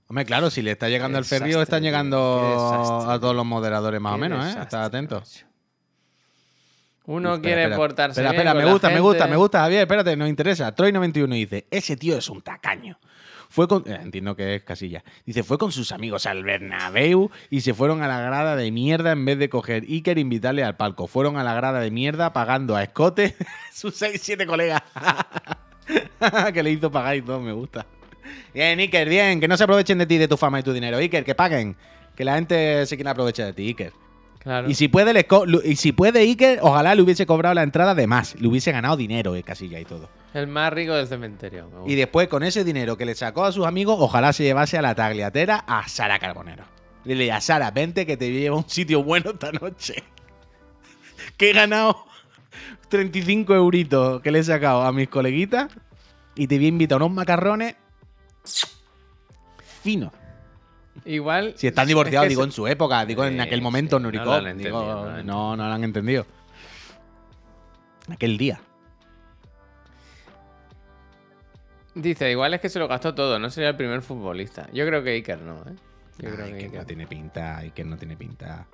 Hombre, claro, si le está llegando al ferrío, están llegando a todos los moderadores más o menos, ¿eh? Estad atento. macho. Uno Espera, quiere espera. portarse Espera, bien espera, con me la gusta, me gusta, me gusta, Javier, espérate, nos interesa. Troy91 dice, ese tío es un tacaño. Fue con, eh, entiendo que es Casilla. Dice, fue con sus amigos al Bernabéu y se fueron a la grada de mierda en vez de coger Iker e invitarle al palco. Fueron a la grada de mierda pagando a Escote sus 6, 7 colegas. que le hizo pagar y todo, me gusta. Bien, Iker, bien, que no se aprovechen de ti, de tu fama y tu dinero. Iker, que paguen. Que la gente se quiera aprovechar de ti, Iker. Claro. Y si puede, le y si puede Iker, ojalá le hubiese cobrado la entrada de más. Le hubiese ganado dinero, eh, Casilla y todo. El más rico del cementerio. Y después, con ese dinero que le sacó a sus amigos, ojalá se llevase a la tagliatera a Sara Carbonero. Dile a Sara, vente que te llevo a un sitio bueno esta noche. que he ganado 35 euritos que le he sacado a mis coleguitas y te voy a invitar a unos macarrones finos. Igual. Si están es divorciados, que digo en su época, digo en aquel momento, sí, no Nuricó. lo han digo, entendido, no no, no lo han entendido. Aquel día. Dice, igual es que se lo gastó todo, no sería el primer futbolista. Yo creo que Iker no, ¿eh? Yo creo que Iker. no tiene pinta, Iker no tiene pinta.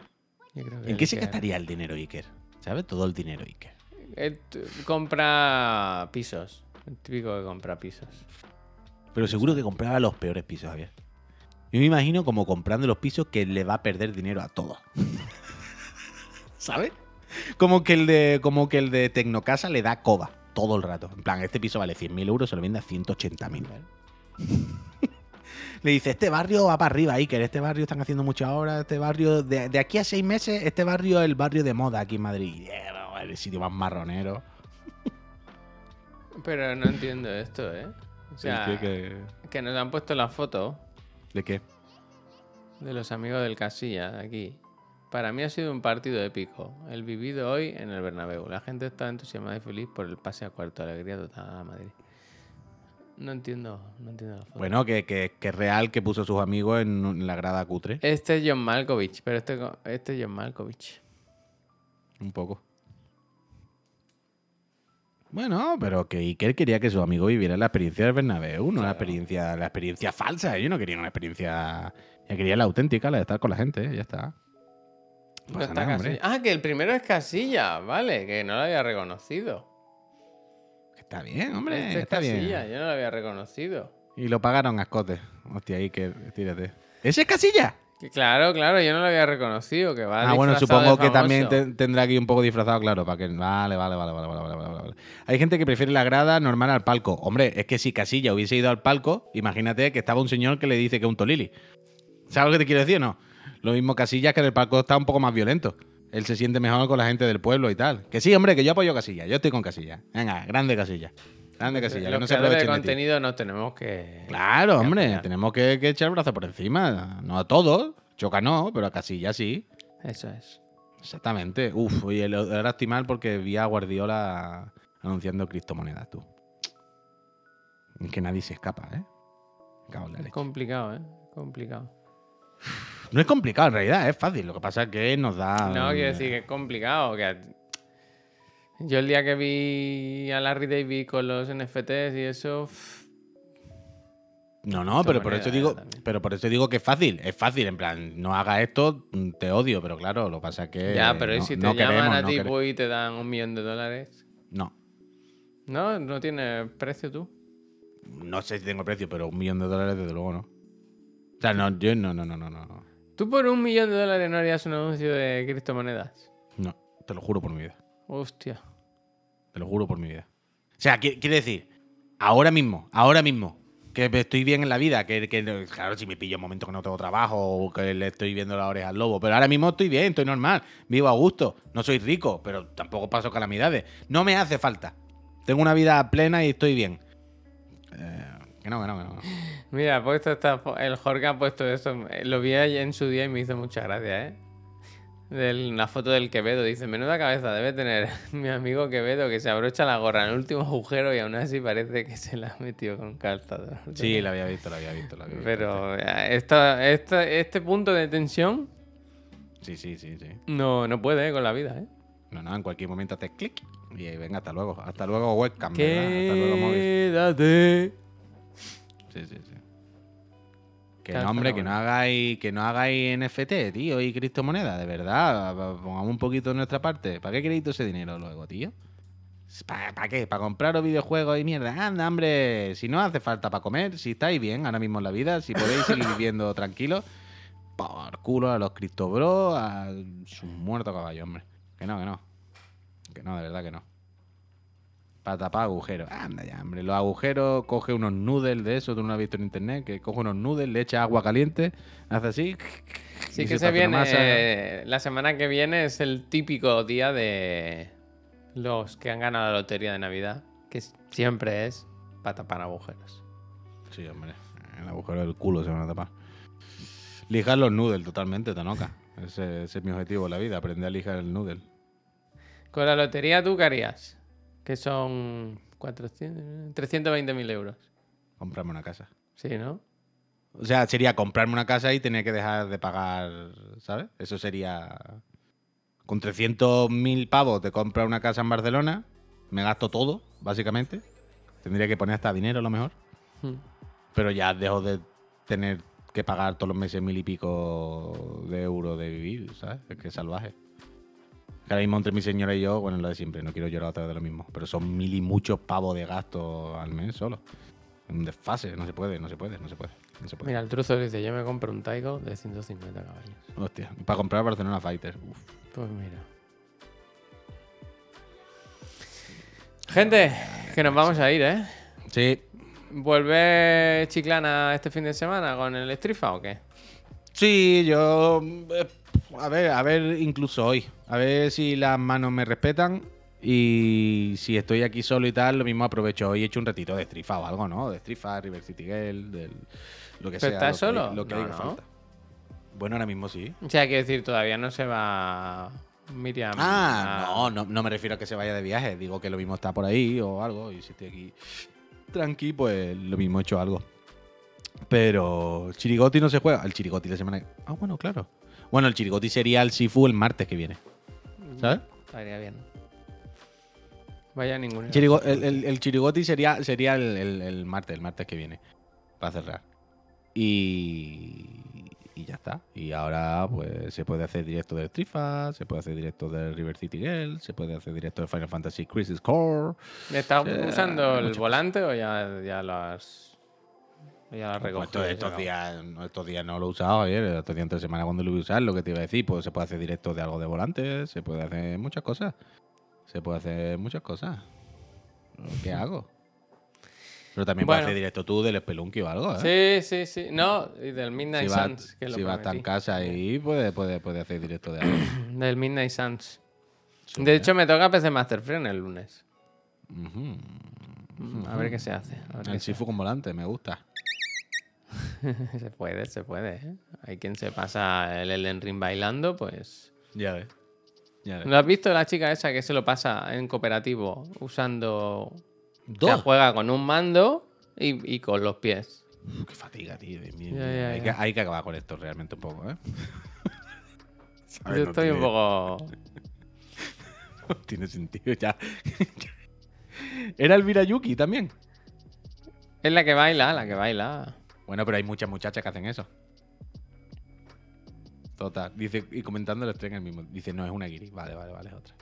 yo creo que ¿En qué se Iker- gastaría el dinero Iker? ¿Sabes? Todo el dinero Iker. Él t- compra pisos. El típico que compra pisos. Pero seguro que compraba los peores pisos, Javier. Yo me imagino como comprando los pisos que le va a perder dinero a todos. ¿Sabes? Como que el de, como que el de Tecnocasa le da coba todo el rato. En plan, este piso vale 100.000 euros, se lo vende a 180.000. Le dice, este barrio va para arriba, Iker, este barrio están haciendo mucho ahora, este barrio, de, de aquí a seis meses, este barrio es el barrio de moda aquí en Madrid. No, el sitio más marronero. Pero no entiendo esto, ¿eh? O sea, que... ¿Qué? nos han puesto la foto ¿De qué? de los amigos del Casilla de aquí. Para mí ha sido un partido épico. El vivido hoy en el Bernabéu. La gente está entusiasmada y feliz por el pase a cuarto. Alegría total a Madrid. No entiendo, no entiendo la foto. Bueno, que, que, que real que puso a sus amigos en, la grada cutre. Este es John Malkovich, pero este, este es John Malkovich. Un poco. Bueno, pero que Iker quería que su amigo viviera la experiencia del Bernabéu, no la experiencia, la experiencia falsa. Yo no quería una experiencia. Yo quería la auténtica, la de estar con la gente, ya está. No No pasa está nada, hombre. Casilla. Ah, que el primero es Casilla, vale, que no lo había reconocido. Está bien, hombre, Este es está Casilla, bien. yo no lo había reconocido. Y lo pagaron a escote. Hostia, Iker, tírate. ¿Ese es Casilla? Que claro, claro, yo no lo había reconocido, que va Ah, bueno, supongo que también te- tendrá aquí un poco disfrazado, claro, para que. Vale, vale, vale, vale, vale, vale, vale. Hay gente que prefiere la grada normal al palco. Hombre, es que si Casilla hubiese ido al palco, imagínate que estaba un señor que le dice que es un tolili. ¿Sabes lo que te quiero decir o no? Lo mismo Casilla que en el palco está un poco más violento. Él se siente mejor con la gente del pueblo y tal. Que sí, hombre, que yo apoyo a Casilla. Yo estoy con Casilla. Venga, grande Casilla. Grande Casilla. Que Los no se creadores de contenido nos tenemos que... Claro, que hombre, apoyar. tenemos que, que echar el brazo por encima. No a todos. Choca no, pero a Casilla sí. Eso es. Exactamente. Uf, oye, lo- ahora estoy mal porque vi a Guardiola anunciando criptomonedas, tú. Es que nadie se escapa, ¿eh? Es complicado, ¿eh? Complicado. No es complicado en realidad, es fácil. Lo que pasa es que nos da. No, quiero decir que es complicado. Que... Yo el día que vi a Larry David con los NFTs y eso... No, no, pero por eso digo, eh, pero por eso digo que es fácil. Es fácil, en plan, no haga esto, mm, te odio, pero claro, lo que pasa es que. ya, pero ¿y Eh, si te no llaman queremos, a ti y te dan un millón de dólares? No. ¿No? ¿No tiene precio tú? No sé si tengo precio, pero un millón de dólares, desde luego no. O sea, no, yo no, no, no, no, no. ¿Tú por un millón de dólares no harías un anuncio de criptomonedas? No, te lo juro por mi vida. Hostia. Te lo juro por mi vida. O sea, qui- quiere decir, ahora mismo, ahora mismo, que estoy bien en la vida, que, que- claro, si me pillo un momento que no tengo trabajo o que le estoy viendo la oreja al lobo, pero ahora mismo estoy bien, estoy normal, vivo a gusto, no soy rico, pero tampoco paso calamidades. No me hace falta. Tengo una vida plena y estoy bien. Eh, que no, que no, que no. Mira, ha puesto esta el Jorge ha puesto eso. eh, Lo vi ayer en su día y me hizo mucha gracia, ¿eh? De la foto del Quevedo. Dice, menuda cabeza debe tener mi amigo Quevedo que se abrocha la gorra en el último agujero y aún así parece que se la ha metido con calzador. Sí, la había visto, la había visto, la había visto. Pero eh, esta- esta- este punto de tensión Sí, sí, sí, sí. No, no puede eh, con la vida, ¿eh? No, no, en cualquier momento haces clic y ahí, venga, hasta luego. Hasta luego webcam, ¿verdad? Hasta luego móvil. Quédate. Sí, sí, sí. Que Claro, no, hombre, que no hagáis, que no hagáis NFT, tío, y criptomonedas, de verdad. Pongamos un poquito de nuestra parte. ¿Para qué queréis todo ese dinero luego, tío? ¿Para qué? ¿Para compraros videojuegos y mierda? Anda, hombre, si no hace falta para comer, si estáis bien ahora mismo en la vida, si podéis seguir viviendo tranquilos, por culo a los Crypto Bros, a sus muertos caballos, hombre. Que no, que no. Que no, de verdad que no. Para tapar agujeros. Anda ya, hombre. Los agujeros, coge unos noodles de eso, tú no lo has visto en internet, que coge unos noodles, le echa agua caliente, hace así. Sí que se viene. eh, la semana que viene es el típico día de los que han ganado la lotería de Navidad, que siempre es para tapar agujeros. Sí, hombre. El agujero del culo se van a tapar. Lijar los noodles totalmente, Tanoka. Ese, ese es mi objetivo en la vida, aprender a lijar el noodle. Con la lotería, ¿tú qué harías? Que son 400, 320.000 euros. Comprarme una casa. Sí, ¿no? O sea, sería comprarme una casa y tener que dejar de pagar, ¿sabes? Eso sería... Con 300.000 pavos te compras una casa en Barcelona, me gasto todo, básicamente. Tendría que poner hasta dinero a lo mejor. Hmm. Pero ya dejo de tener que pagar todos los meses mil y pico de euros de vivir, ¿sabes? Es que es salvaje. Que ahora mismo entre mi señora y yo, bueno, lo de siempre, no quiero llorar otra vez de lo mismo. Pero son mil y muchos pavos de gasto al mes solo. Un desfase, no se puede, no se puede, no se puede. No se puede. Mira, el truzo dice: Yo me compro un Taigo de 150 caballos. Hostia, para comprar Barcelona Fighter. Uf. Pues mira. Gente, que nos vamos a ir, ¿eh? Sí, ¿Vuelve Chiclana este fin de semana con el Strifa o qué? Sí, yo. A ver, a ver, incluso hoy. A ver si las manos me respetan. Y si estoy aquí solo y tal, lo mismo aprovecho hoy. He hecho un ratito de strifa o algo, ¿no? De strifa, River City Girl, del, lo que ¿Pero sea. estás lo que- solo? Lo que No, haga no. falta. Bueno, ahora mismo sí. O sea, quiero decir, todavía no se va Miriam. Ah, a- no, no, no me refiero a que se vaya de viaje. Digo que lo mismo está por ahí o algo. Y si estoy aquí tranqui, pues lo mismo he hecho algo. Pero Chirigoti no se juega. El Chirigoti la semana que... Ah, bueno, claro. Bueno, el Chirigoti sería el Sifu el martes que viene. ¿Sabes? Estaría bien. Vaya. Chirigo- el, el- el Chirigoti sería, sería el, el- martes, el martes que viene. Para cerrar. Y, y ya está. Y ahora pues se puede hacer directo de Strifa, se puede hacer directo de River City Girl, se puede hacer directo de Final Fantasy Crisis Core. ¿Estás Sí, usando el volante o ya, ya lo has. Ya Pues recogido? estos, y estos días, no, estos días no lo he usado ayer, estos días entre semana cuando lo voy a usar, lo que te iba a decir, pues se puede hacer directo de algo de volante, se puede hacer muchas cosas. Se puede hacer muchas cosas. ¿Qué hago? Pero también Bueno. puedes hacer directo tú del Spelunky o algo, ¿eh? Sí, sí, sí. No, y del Midnight si va, Suns. Que lo si va a estar en casa ahí, puede, puede, puede hacer directo de algo. Del Midnight Suns. Sí, De ¿eh? hecho, me toca PC Master Friend el lunes. A ver qué se hace. a ver El Sifu con volante, me gusta. Se puede, se puede. ¿eh? Hay quien se pasa el Elden Ring bailando, pues. Ya ves. Ya ves. ¿No has visto la chica esa que se lo pasa en cooperativo usando. Dos. juega con un mando y, y con los pies. Uf, qué fatiga, tío. Dios mío. Ya, ya, hay. Que, hay que acabar con esto realmente un poco, ¿eh? Yo No estoy un poco. No tiene sentido ya. Era Elvira Yuki también. Es la que baila, la que baila. Bueno, pero hay muchas muchachas que hacen eso. Total. Dice, y comentando el estreno el mismo. Dice, no, es una guiri. Vale, vale, vale, es otra.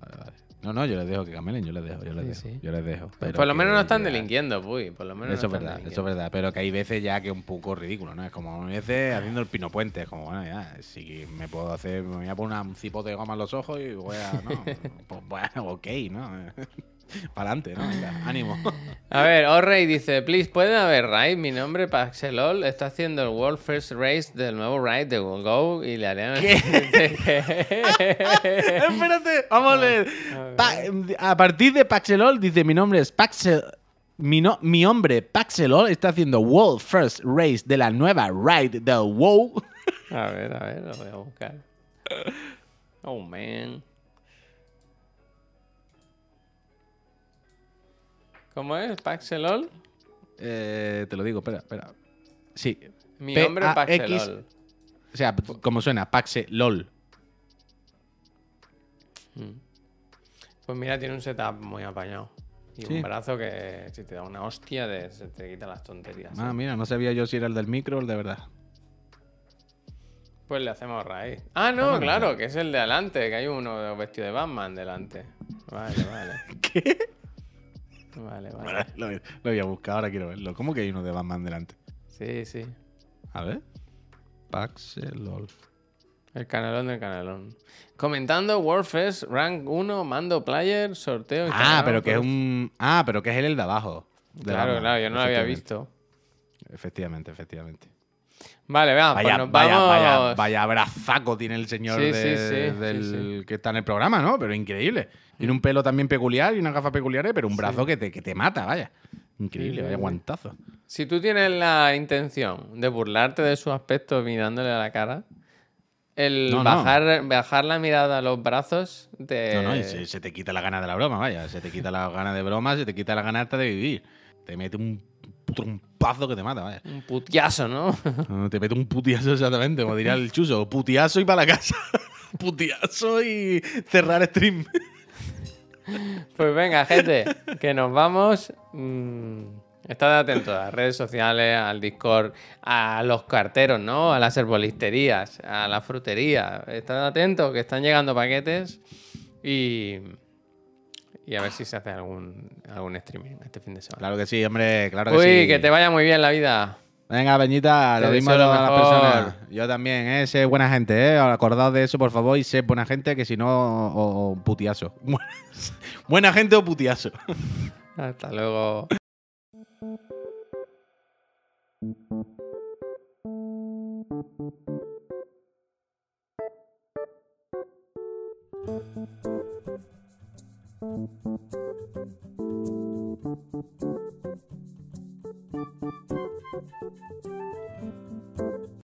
Vale, vale. No, no, yo les dejo que camelen, yo les dejo, yo les Sí, dejo. sí. Yo les dejo. pero por lo menos no están ya- delinquiendo, puy. Por lo menos Eso es no verdad, eso es verdad. Pero que hay veces ya que es un poco ridículo, ¿no? Es como a veces haciendo el pino puente. Es como, bueno, ya, si me puedo hacer, me voy a poner un cipote de goma en los ojos y voy a, no, pues bueno, ok, ¿no? Para adelante, ¿no? Venga, ánimo. A ver, Orrey dice, please, ¿puede haber raid? Mi nombre Paxelol está haciendo el World First Race del nuevo raid de Go y le haré... Espérate, vamos a leer. Pa- a partir de Paxelol dice, mi nombre es Paxel... Mi, no- mi hombre Paxelol está haciendo World First Race de la nueva ride del WoW. a ver, a ver, lo voy a buscar. Oh, man. ¿Cómo es? ¿Paxelol? Eh, te lo digo, espera, espera. Sí. Mi P-A-X. hombre Paxelol. O sea, como suena, Paxe LOL. Pues mira, tiene un setup muy apañado. Y Sí. un brazo que si te da una hostia, de- se te quita las tonterías. Ah, mira, no sabía yo si era el del micro o el de verdad. Pues le hacemos raíz. Ah, no, claro, que es el de adelante, que hay uno vestido de Batman delante. Vale, vale. ¿Qué? Vale, vale. Lo, lo voy a buscar, ahora quiero verlo. ¿Cómo que hay uno de Batman delante? Sí, sí. A ver. Paxe LOL. El canelón del canelón. Comentando Warfest, Rank 1, mando player, sorteo. Ah, Instagram, pero que es pues- un. Ah, pero que es el de abajo. de Claro, Batman, claro, yo no lo había visto. Efectivamente, efectivamente. Vale, Vaya, pues nos vaya, vamos. vaya, vaya abrazaco tiene el señor Sí, de- sí, sí, del que está en el programa, ¿no? Pero increíble. Tiene un pelo también peculiar y una gafa peculiares, pero un brazo que, te, que te mata, vaya. Increíble, vaya guantazo. Si tú tienes la intención de burlarte de su aspecto mirándole a la cara, el No, no. bajar, bajar la mirada a los brazos te... No, no, y se, se te quita la gana de la broma, vaya. Se te quita la gana de broma, se te quita la gana hasta de vivir. Te mete un trompazo que te mata, vaya. Un putiazo, ¿no? No, Te mete un putiazo exactamente, como diría el chuso. Putiazo y para la casa. putiazo y cerrar stream. Pues venga, gente, que nos vamos. Mm, estad atentos a las redes sociales, al Discord, a los carteros, ¿no? A las herbolisterías, a la frutería. Estad atentos que están llegando paquetes y, y a ver si se hace algún, algún streaming este fin de semana. Claro que sí, hombre, claro que Uy, sí. que te vaya muy bien la vida. Venga, Peñita, lo mismo a las personas. Yo también, ¿eh? Sé buena gente, ¿eh? Acordaos de eso, por favor, y sé buena gente, que si no, o, o putiazo. buena gente o putiazo. Hasta luego.